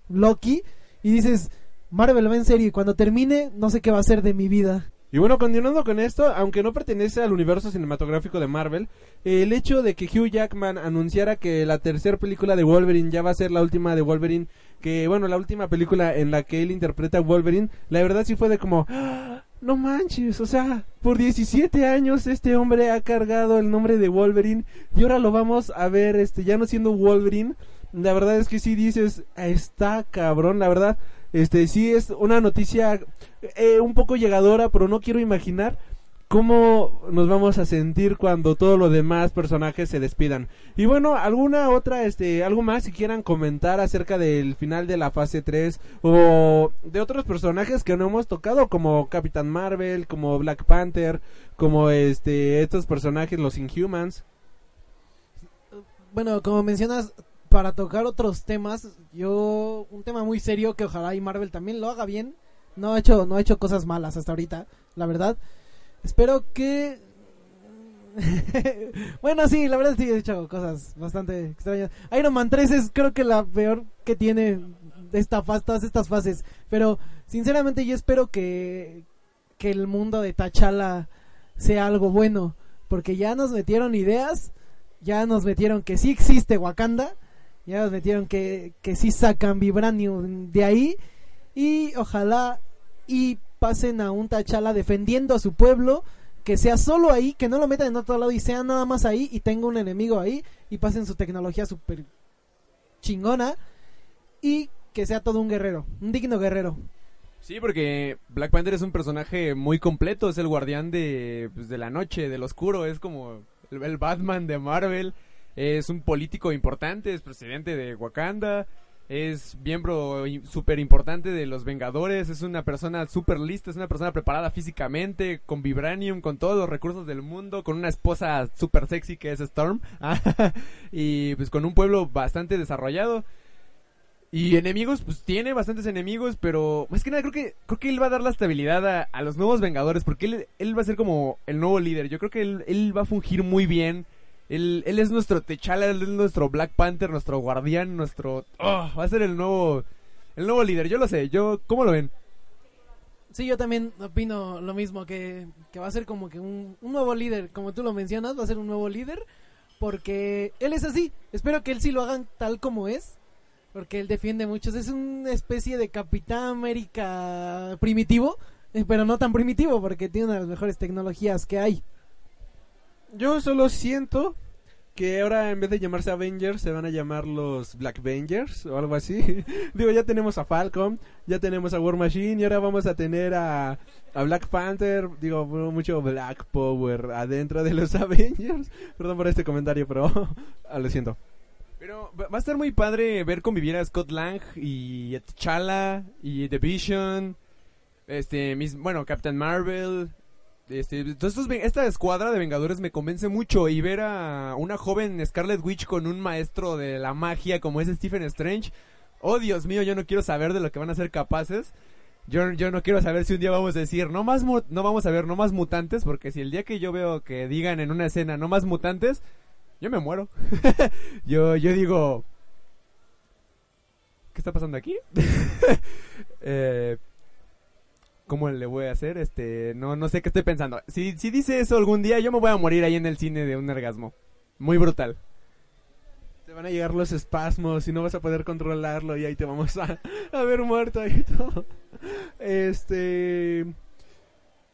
Loki. Y dices, Marvel va en serio cuando termine, no sé qué va a ser de mi vida. Y bueno, continuando con esto, aunque no pertenece al universo cinematográfico de Marvel, el hecho de que Hugh Jackman anunciara que la tercera película de Wolverine ya va a ser la última de Wolverine, que bueno, la última película en la que él interpreta a Wolverine, la verdad sí fue de como, "Ah, no manches, o sea, por 17 años este hombre ha cargado el nombre de Wolverine y ahora lo vamos a ver, este, ya no siendo Wolverine. La verdad es que sí dices, está cabrón, la verdad. Este sí es una noticia eh, un poco llegadora, pero no quiero imaginar cómo nos vamos a sentir cuando todos los demás personajes se despidan. Y bueno, alguna otra, este, algo más si quieran comentar acerca del final de la fase 3 o de otros personajes que no hemos tocado como Capitán Marvel, como Black Panther, como este, estos personajes, los Inhumans. Bueno, como mencionas, para tocar otros temas, yo un tema muy serio que ojalá y Marvel también lo haga bien. No ha hecho no ha hecho cosas malas hasta ahorita, la verdad. Espero que bueno, sí, la verdad sí he hecho cosas bastante extrañas. Iron Man 3 es creo que la peor que tiene esta fase, todas estas fases, pero sinceramente yo espero que que el mundo de T'Challa sea algo bueno, porque ya nos metieron ideas, ya nos metieron que sí existe Wakanda, ya nos metieron que, que sí sacan Vibranium de ahí. Y ojalá y pasen a un T'Challa defendiendo a su pueblo, que sea solo ahí, que no lo metan en otro lado y sea nada más ahí y tenga un enemigo ahí y pasen su tecnología super chingona y que sea todo un guerrero, un digno guerrero. Sí, porque Black Panther es un personaje muy completo, es el guardián de, pues, de la noche, del oscuro, es como el Batman de Marvel, es un político importante, es presidente de Wakanda, es miembro súper importante de los Vengadores, es una persona súper lista, es una persona preparada físicamente, con Vibranium, con todos los recursos del mundo, con una esposa súper sexy que es Storm, y pues con un pueblo bastante desarrollado. Y enemigos, pues tiene bastantes enemigos, pero más que nada creo que creo que él va a dar la estabilidad a, a los nuevos Vengadores, porque él, él va a ser como el nuevo líder. Yo creo que él, él va a fungir muy bien. Él, él es nuestro T'Challa, él es nuestro Black Panther, nuestro guardián, nuestro... oh, va a ser el nuevo el nuevo líder, yo lo sé. yo ¿Cómo lo ven? Sí, yo también opino lo mismo, que, que va a ser como que un, un nuevo líder, como tú lo mencionas, va a ser un nuevo líder, porque él es así, espero que él sí lo hagan tal como es, porque él defiende muchos, es una especie de Capitán América primitivo, eh, pero no tan primitivo, porque tiene una de las mejores tecnologías que hay. Yo solo siento que ahora en vez de llamarse Avengers se van a llamar los Black Avengers o algo así. Digo, ya tenemos a Falcon, ya tenemos a War Machine y ahora vamos a tener a, a Black Panther. Digo, mucho Black Power adentro de los Avengers. Perdón por este comentario, pero ah, lo siento. Pero va a estar muy padre ver convivir a Scott Lang y a T'Challa y The Vision, este, mis, bueno, Captain Marvel, este, ven- esta escuadra de Vengadores me convence mucho y ver a una joven Scarlet Witch con un maestro de la magia como es Stephen Strange, oh Dios mío, yo no quiero saber de lo que van a ser capaces. Yo, yo no quiero saber si un día vamos a decir, no más no vamos a ver no más mutantes, porque si el día que yo veo que digan en una escena no más mutantes, yo me muero. yo, yo digo, ¿qué está pasando aquí? eh, ¿Cómo le voy a hacer? Este, no, no sé qué estoy pensando. Si, si dice eso algún día, yo me voy a morir ahí en el cine de un orgasmo. Muy brutal. Te van a llegar los espasmos y no vas a poder controlarlo y ahí te vamos a, a ver muerto y todo. Este...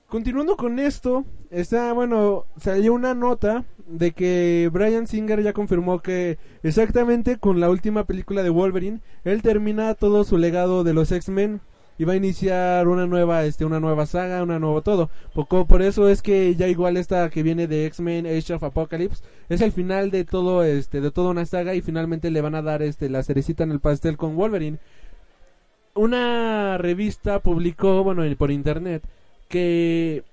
Continuando con esto, está, bueno, salió una nota de que Brian Singer ya confirmó que exactamente con la última película de Wolverine, él termina todo su legado de los X-Men y va a iniciar una nueva, este, una nueva saga, una nuevo todo. Poco, por eso es que ya igual esta que viene de X-Men Age of Apocalypse es el final de todo, este, de toda una saga y finalmente le van a dar, este, la cerecita en el pastel con Wolverine. Una revista publicó, bueno, en- por internet, que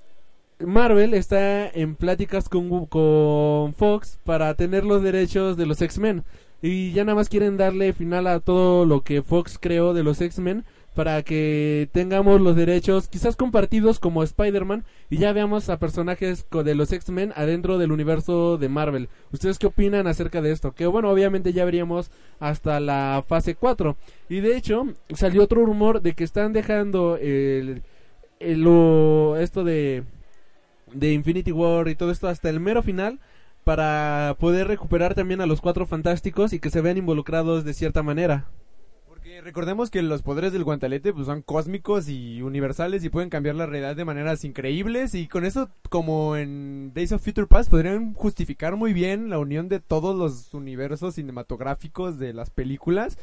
Marvel está en pláticas con, con Fox para tener los derechos de los X-Men. Y ya nada más quieren darle final a todo lo que Fox creó de los X-Men para que tengamos los derechos quizás compartidos como Spider-Man y ya veamos a personajes de los X-Men adentro del universo de Marvel. ¿Ustedes qué opinan acerca de esto? Que bueno, obviamente ya veríamos hasta la fase 4. Y de hecho, salió otro rumor de que están dejando el, el- lo, esto de, de Infinity War y todo esto hasta el mero final para poder recuperar también a los cuatro fantásticos y que se vean involucrados de cierta manera. Recordemos que los poderes del guantelete pues, son cósmicos y universales y pueden cambiar la realidad de maneras increíbles y con eso, como en Days of Future Past, podrían justificar muy bien la unión de todos los universos cinematográficos de las películas.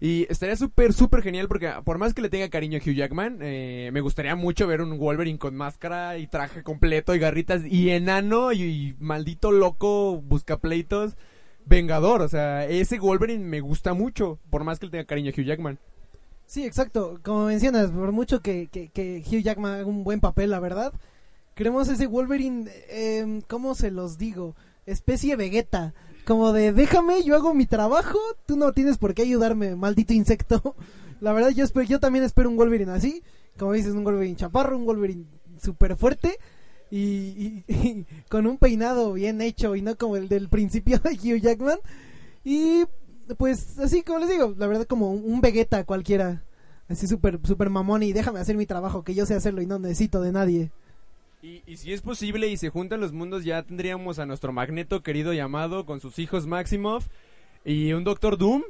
Y estaría súper, súper genial porque por más que le tenga cariño a Hugh Jackman, eh, me gustaría mucho ver un Wolverine con máscara y traje completo y garritas y enano y, y maldito loco buscapleitos. Vengador, o sea, ese Wolverine me gusta mucho, por más que le tenga cariño a Hugh Jackman. Sí, exacto. Como mencionas, por mucho que, que, Hugh Jackman haga un buen papel, la verdad. Queremos ese Wolverine, eh, ¿cómo se los digo? Especie Vegeta. Como de, déjame, yo hago mi trabajo, tú no tienes por qué ayudarme, maldito insecto. La verdad, yo, espero, yo también espero un Wolverine así. Como dices, un Wolverine chaparro, un Wolverine súper fuerte. Y, y- y con un peinado bien hecho y no como el del principio de Hugh Jackman. Y pues así como les digo, la verdad como un, Vegeta cualquiera. Así súper super mamón y déjame hacer mi trabajo, que yo sé hacerlo y no necesito de nadie. Y, y si es posible y se juntan los mundos, ya tendríamos a nuestro Magneto querido llamado con sus hijos Maximoff y un Doctor Doom.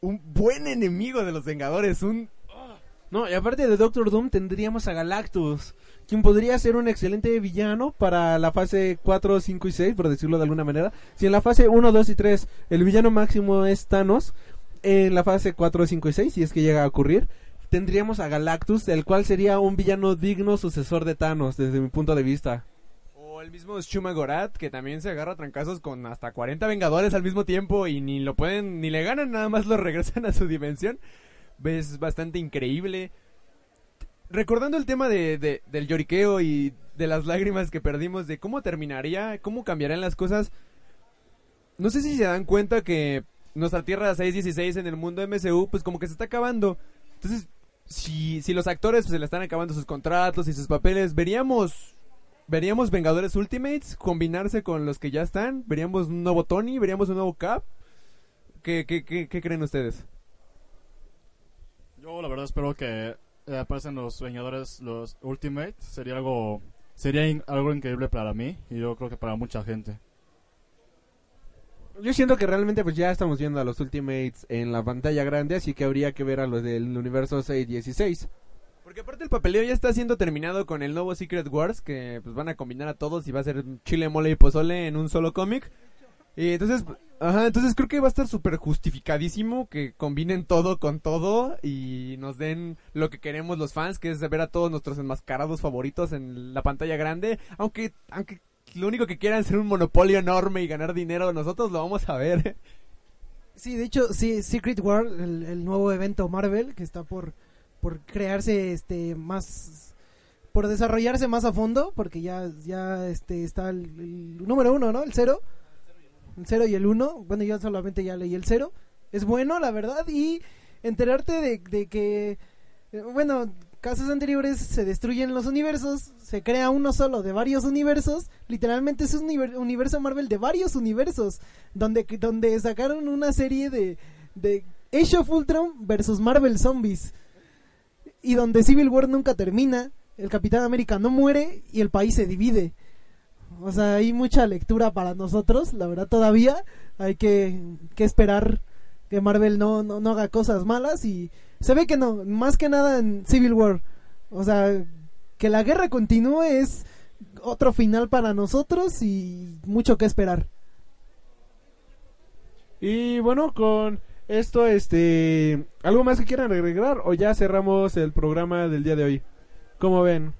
Un buen enemigo de los Vengadores, un... No, y aparte de Doctor Doom tendríamos a Galactus, quien podría ser un excelente villano para la fase 4, 5 y 6, por decirlo de alguna manera. Si en la fase 1, 2 y 3 el villano máximo es Thanos, en la fase 4, 5 y 6, si es que llega a ocurrir, tendríamos a Galactus, el cual sería un villano digno sucesor de Thanos, desde mi punto de vista. O el mismo Shuma Gorath, que también se agarra a trancazos con hasta 40 Vengadores al mismo tiempo y ni lo pueden, ni le ganan, nada más lo regresan a su dimensión. Es bastante increíble. Recordando el tema de, de- del lloriqueo y de las lágrimas que perdimos, de cómo terminaría, cómo cambiarían las cosas. No sé si se dan cuenta que nuestra Tierra 616 en el mundo MCU, pues como que se está acabando. Entonces, si, los actores pues, se le están acabando sus contratos y sus papeles, veríamos veríamos Vengadores Ultimates combinarse con los que ya están, veríamos un nuevo Tony, veríamos un nuevo Cap. ¿Qué, qué, qué, qué creen ustedes? Yo la verdad espero que eh, aparecen los Vengadores, los Ultimate. Sería algo, sería in- algo increíble para mí y yo creo que para mucha gente. Yo siento que realmente pues ya estamos viendo a los Ultimates en la pantalla grande, así que habría que ver a los del universo 616. Porque aparte el papeleo ya está siendo terminado con el nuevo Secret Wars, que pues van a combinar a todos y va a ser chile, mole y pozole en un solo cómic. Y entonces, ajá, entonces creo que va a estar súper justificadísimo que combinen todo con todo y nos den lo que queremos los fans, que es ver a todos nuestros enmascarados favoritos en la pantalla grande. Aunque, aunque lo único que quieran es ser un monopolio enorme y ganar dinero, nosotros lo vamos a ver. Sí, de hecho, sí, Secret War, el, nuevo evento Marvel que está por, por crearse este más por desarrollarse más a fondo, porque ya, ya este está el número uno, ¿no? El cero. El cero y el uno. Bueno, yo solamente ya leí el cero. es bueno, la verdad, y enterarte de, que, bueno, casos anteriores se destruyen los universos, se crea uno solo de varios universos, literalmente es un univer- universo Marvel de varios universos, donde, donde sacaron una serie de, de Age of Ultron versus Marvel Zombies, y donde Civil War nunca termina, el Capitán América no muere y el país se divide. O sea, hay mucha lectura para nosotros, la verdad todavía hay que, que esperar que Marvel no, no, no haga cosas malas y se ve que no, más que nada en Civil War. O sea, que la guerra continúe es otro final para nosotros y mucho que esperar. Y bueno, con esto, este, ¿algo más que quieran agregar o ya cerramos el programa del día de hoy? ¿Cómo ven?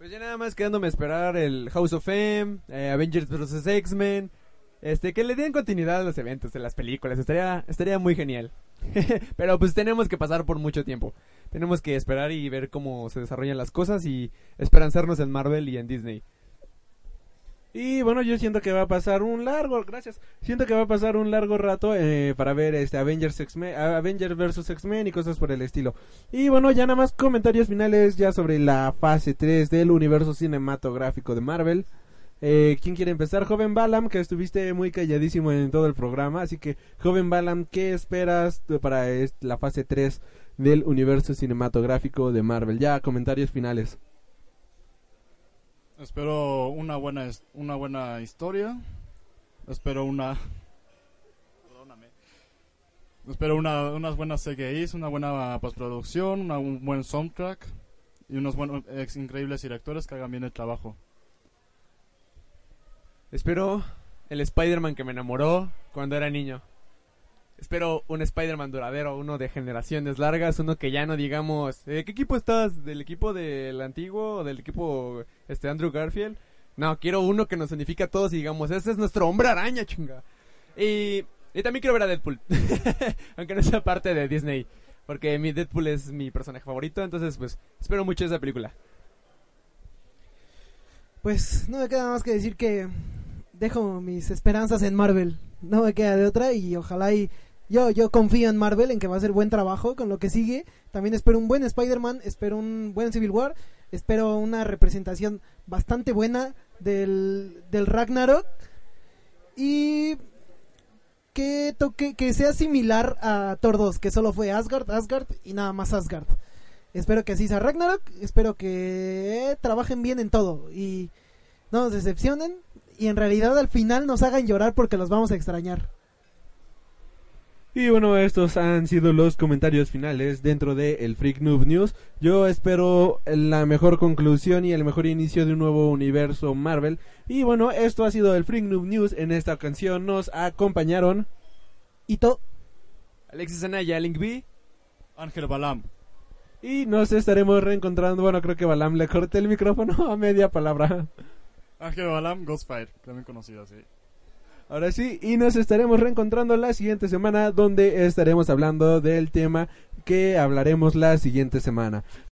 Pues ya nada más quedándome a esperar el House of M, eh, Avengers vs. X-Men, este, que le den continuidad a los eventos, de las películas, estaría, estaría muy genial. Pero pues tenemos que pasar por mucho tiempo. Tenemos que esperar y ver cómo se desarrollan las cosas y esperanzarnos en Marvel y en Disney. Y bueno, yo siento que va a pasar un largo, gracias. Siento que va a pasar un largo rato eh, para ver este Avengers X-Men, Avengers vs X-Men y cosas por el estilo. Y bueno, ya nada más comentarios finales ya sobre la fase 3 del universo cinematográfico de Marvel. Eh, ¿Quién quiere empezar? Joven Balam, que estuviste muy calladísimo en todo el programa. Así que, Joven Balam, ¿qué esperas para la fase 3 del universo cinematográfico de Marvel? Ya, comentarios finales. Espero una buena una buena historia. Espero una Perdóname. Espero una, unas buenas CGIs, una buena postproducción, una- un buen soundtrack y unos buenos ex increíbles directores que hagan bien el trabajo. Espero el Spider-Man que me enamoró cuando era niño. Espero un Spider-Man duradero, uno de generaciones largas, uno que ya no digamos, ¿de qué equipo estás? ¿Del equipo del antiguo o del equipo este Andrew Garfield? No, quiero uno que nos unifique a todos y digamos, ese es nuestro hombre araña, chinga. Y, y también quiero ver a Deadpool, aunque no sea parte de Disney, porque mi Deadpool es mi personaje favorito, entonces pues espero mucho esa película. Pues no me queda más que decir que dejo mis esperanzas en Marvel. No me queda de otra y ojalá y yo, yo confío en Marvel en que va a hacer buen trabajo con lo que sigue. También espero un buen Spider-Man, espero un buen Civil War, espero una representación bastante buena del, del Ragnarok y que que sea similar a Thor 2, que solo fue Asgard, Asgard y nada más Asgard. Espero que así sea Ragnarok, espero que trabajen bien en todo y no nos decepcionen y en realidad al final nos hagan llorar porque los vamos a extrañar. Y bueno, estos han sido los comentarios finales dentro de el Freak Noob News. Yo espero la mejor conclusión y el mejor inicio de un nuevo universo Marvel. Y bueno, esto ha sido el Freak Noob News. En esta ocasión nos acompañaron. Y to Alexis Anaya, Link B. Ángel Balam. Y nos estaremos reencontrando. Bueno, creo que Balam le corté el micrófono a media palabra. Ángel Balam, Ghostfire, también conocido así. Ahora sí, y nos estaremos reencontrando la siguiente semana donde estaremos hablando del tema que hablaremos la siguiente semana.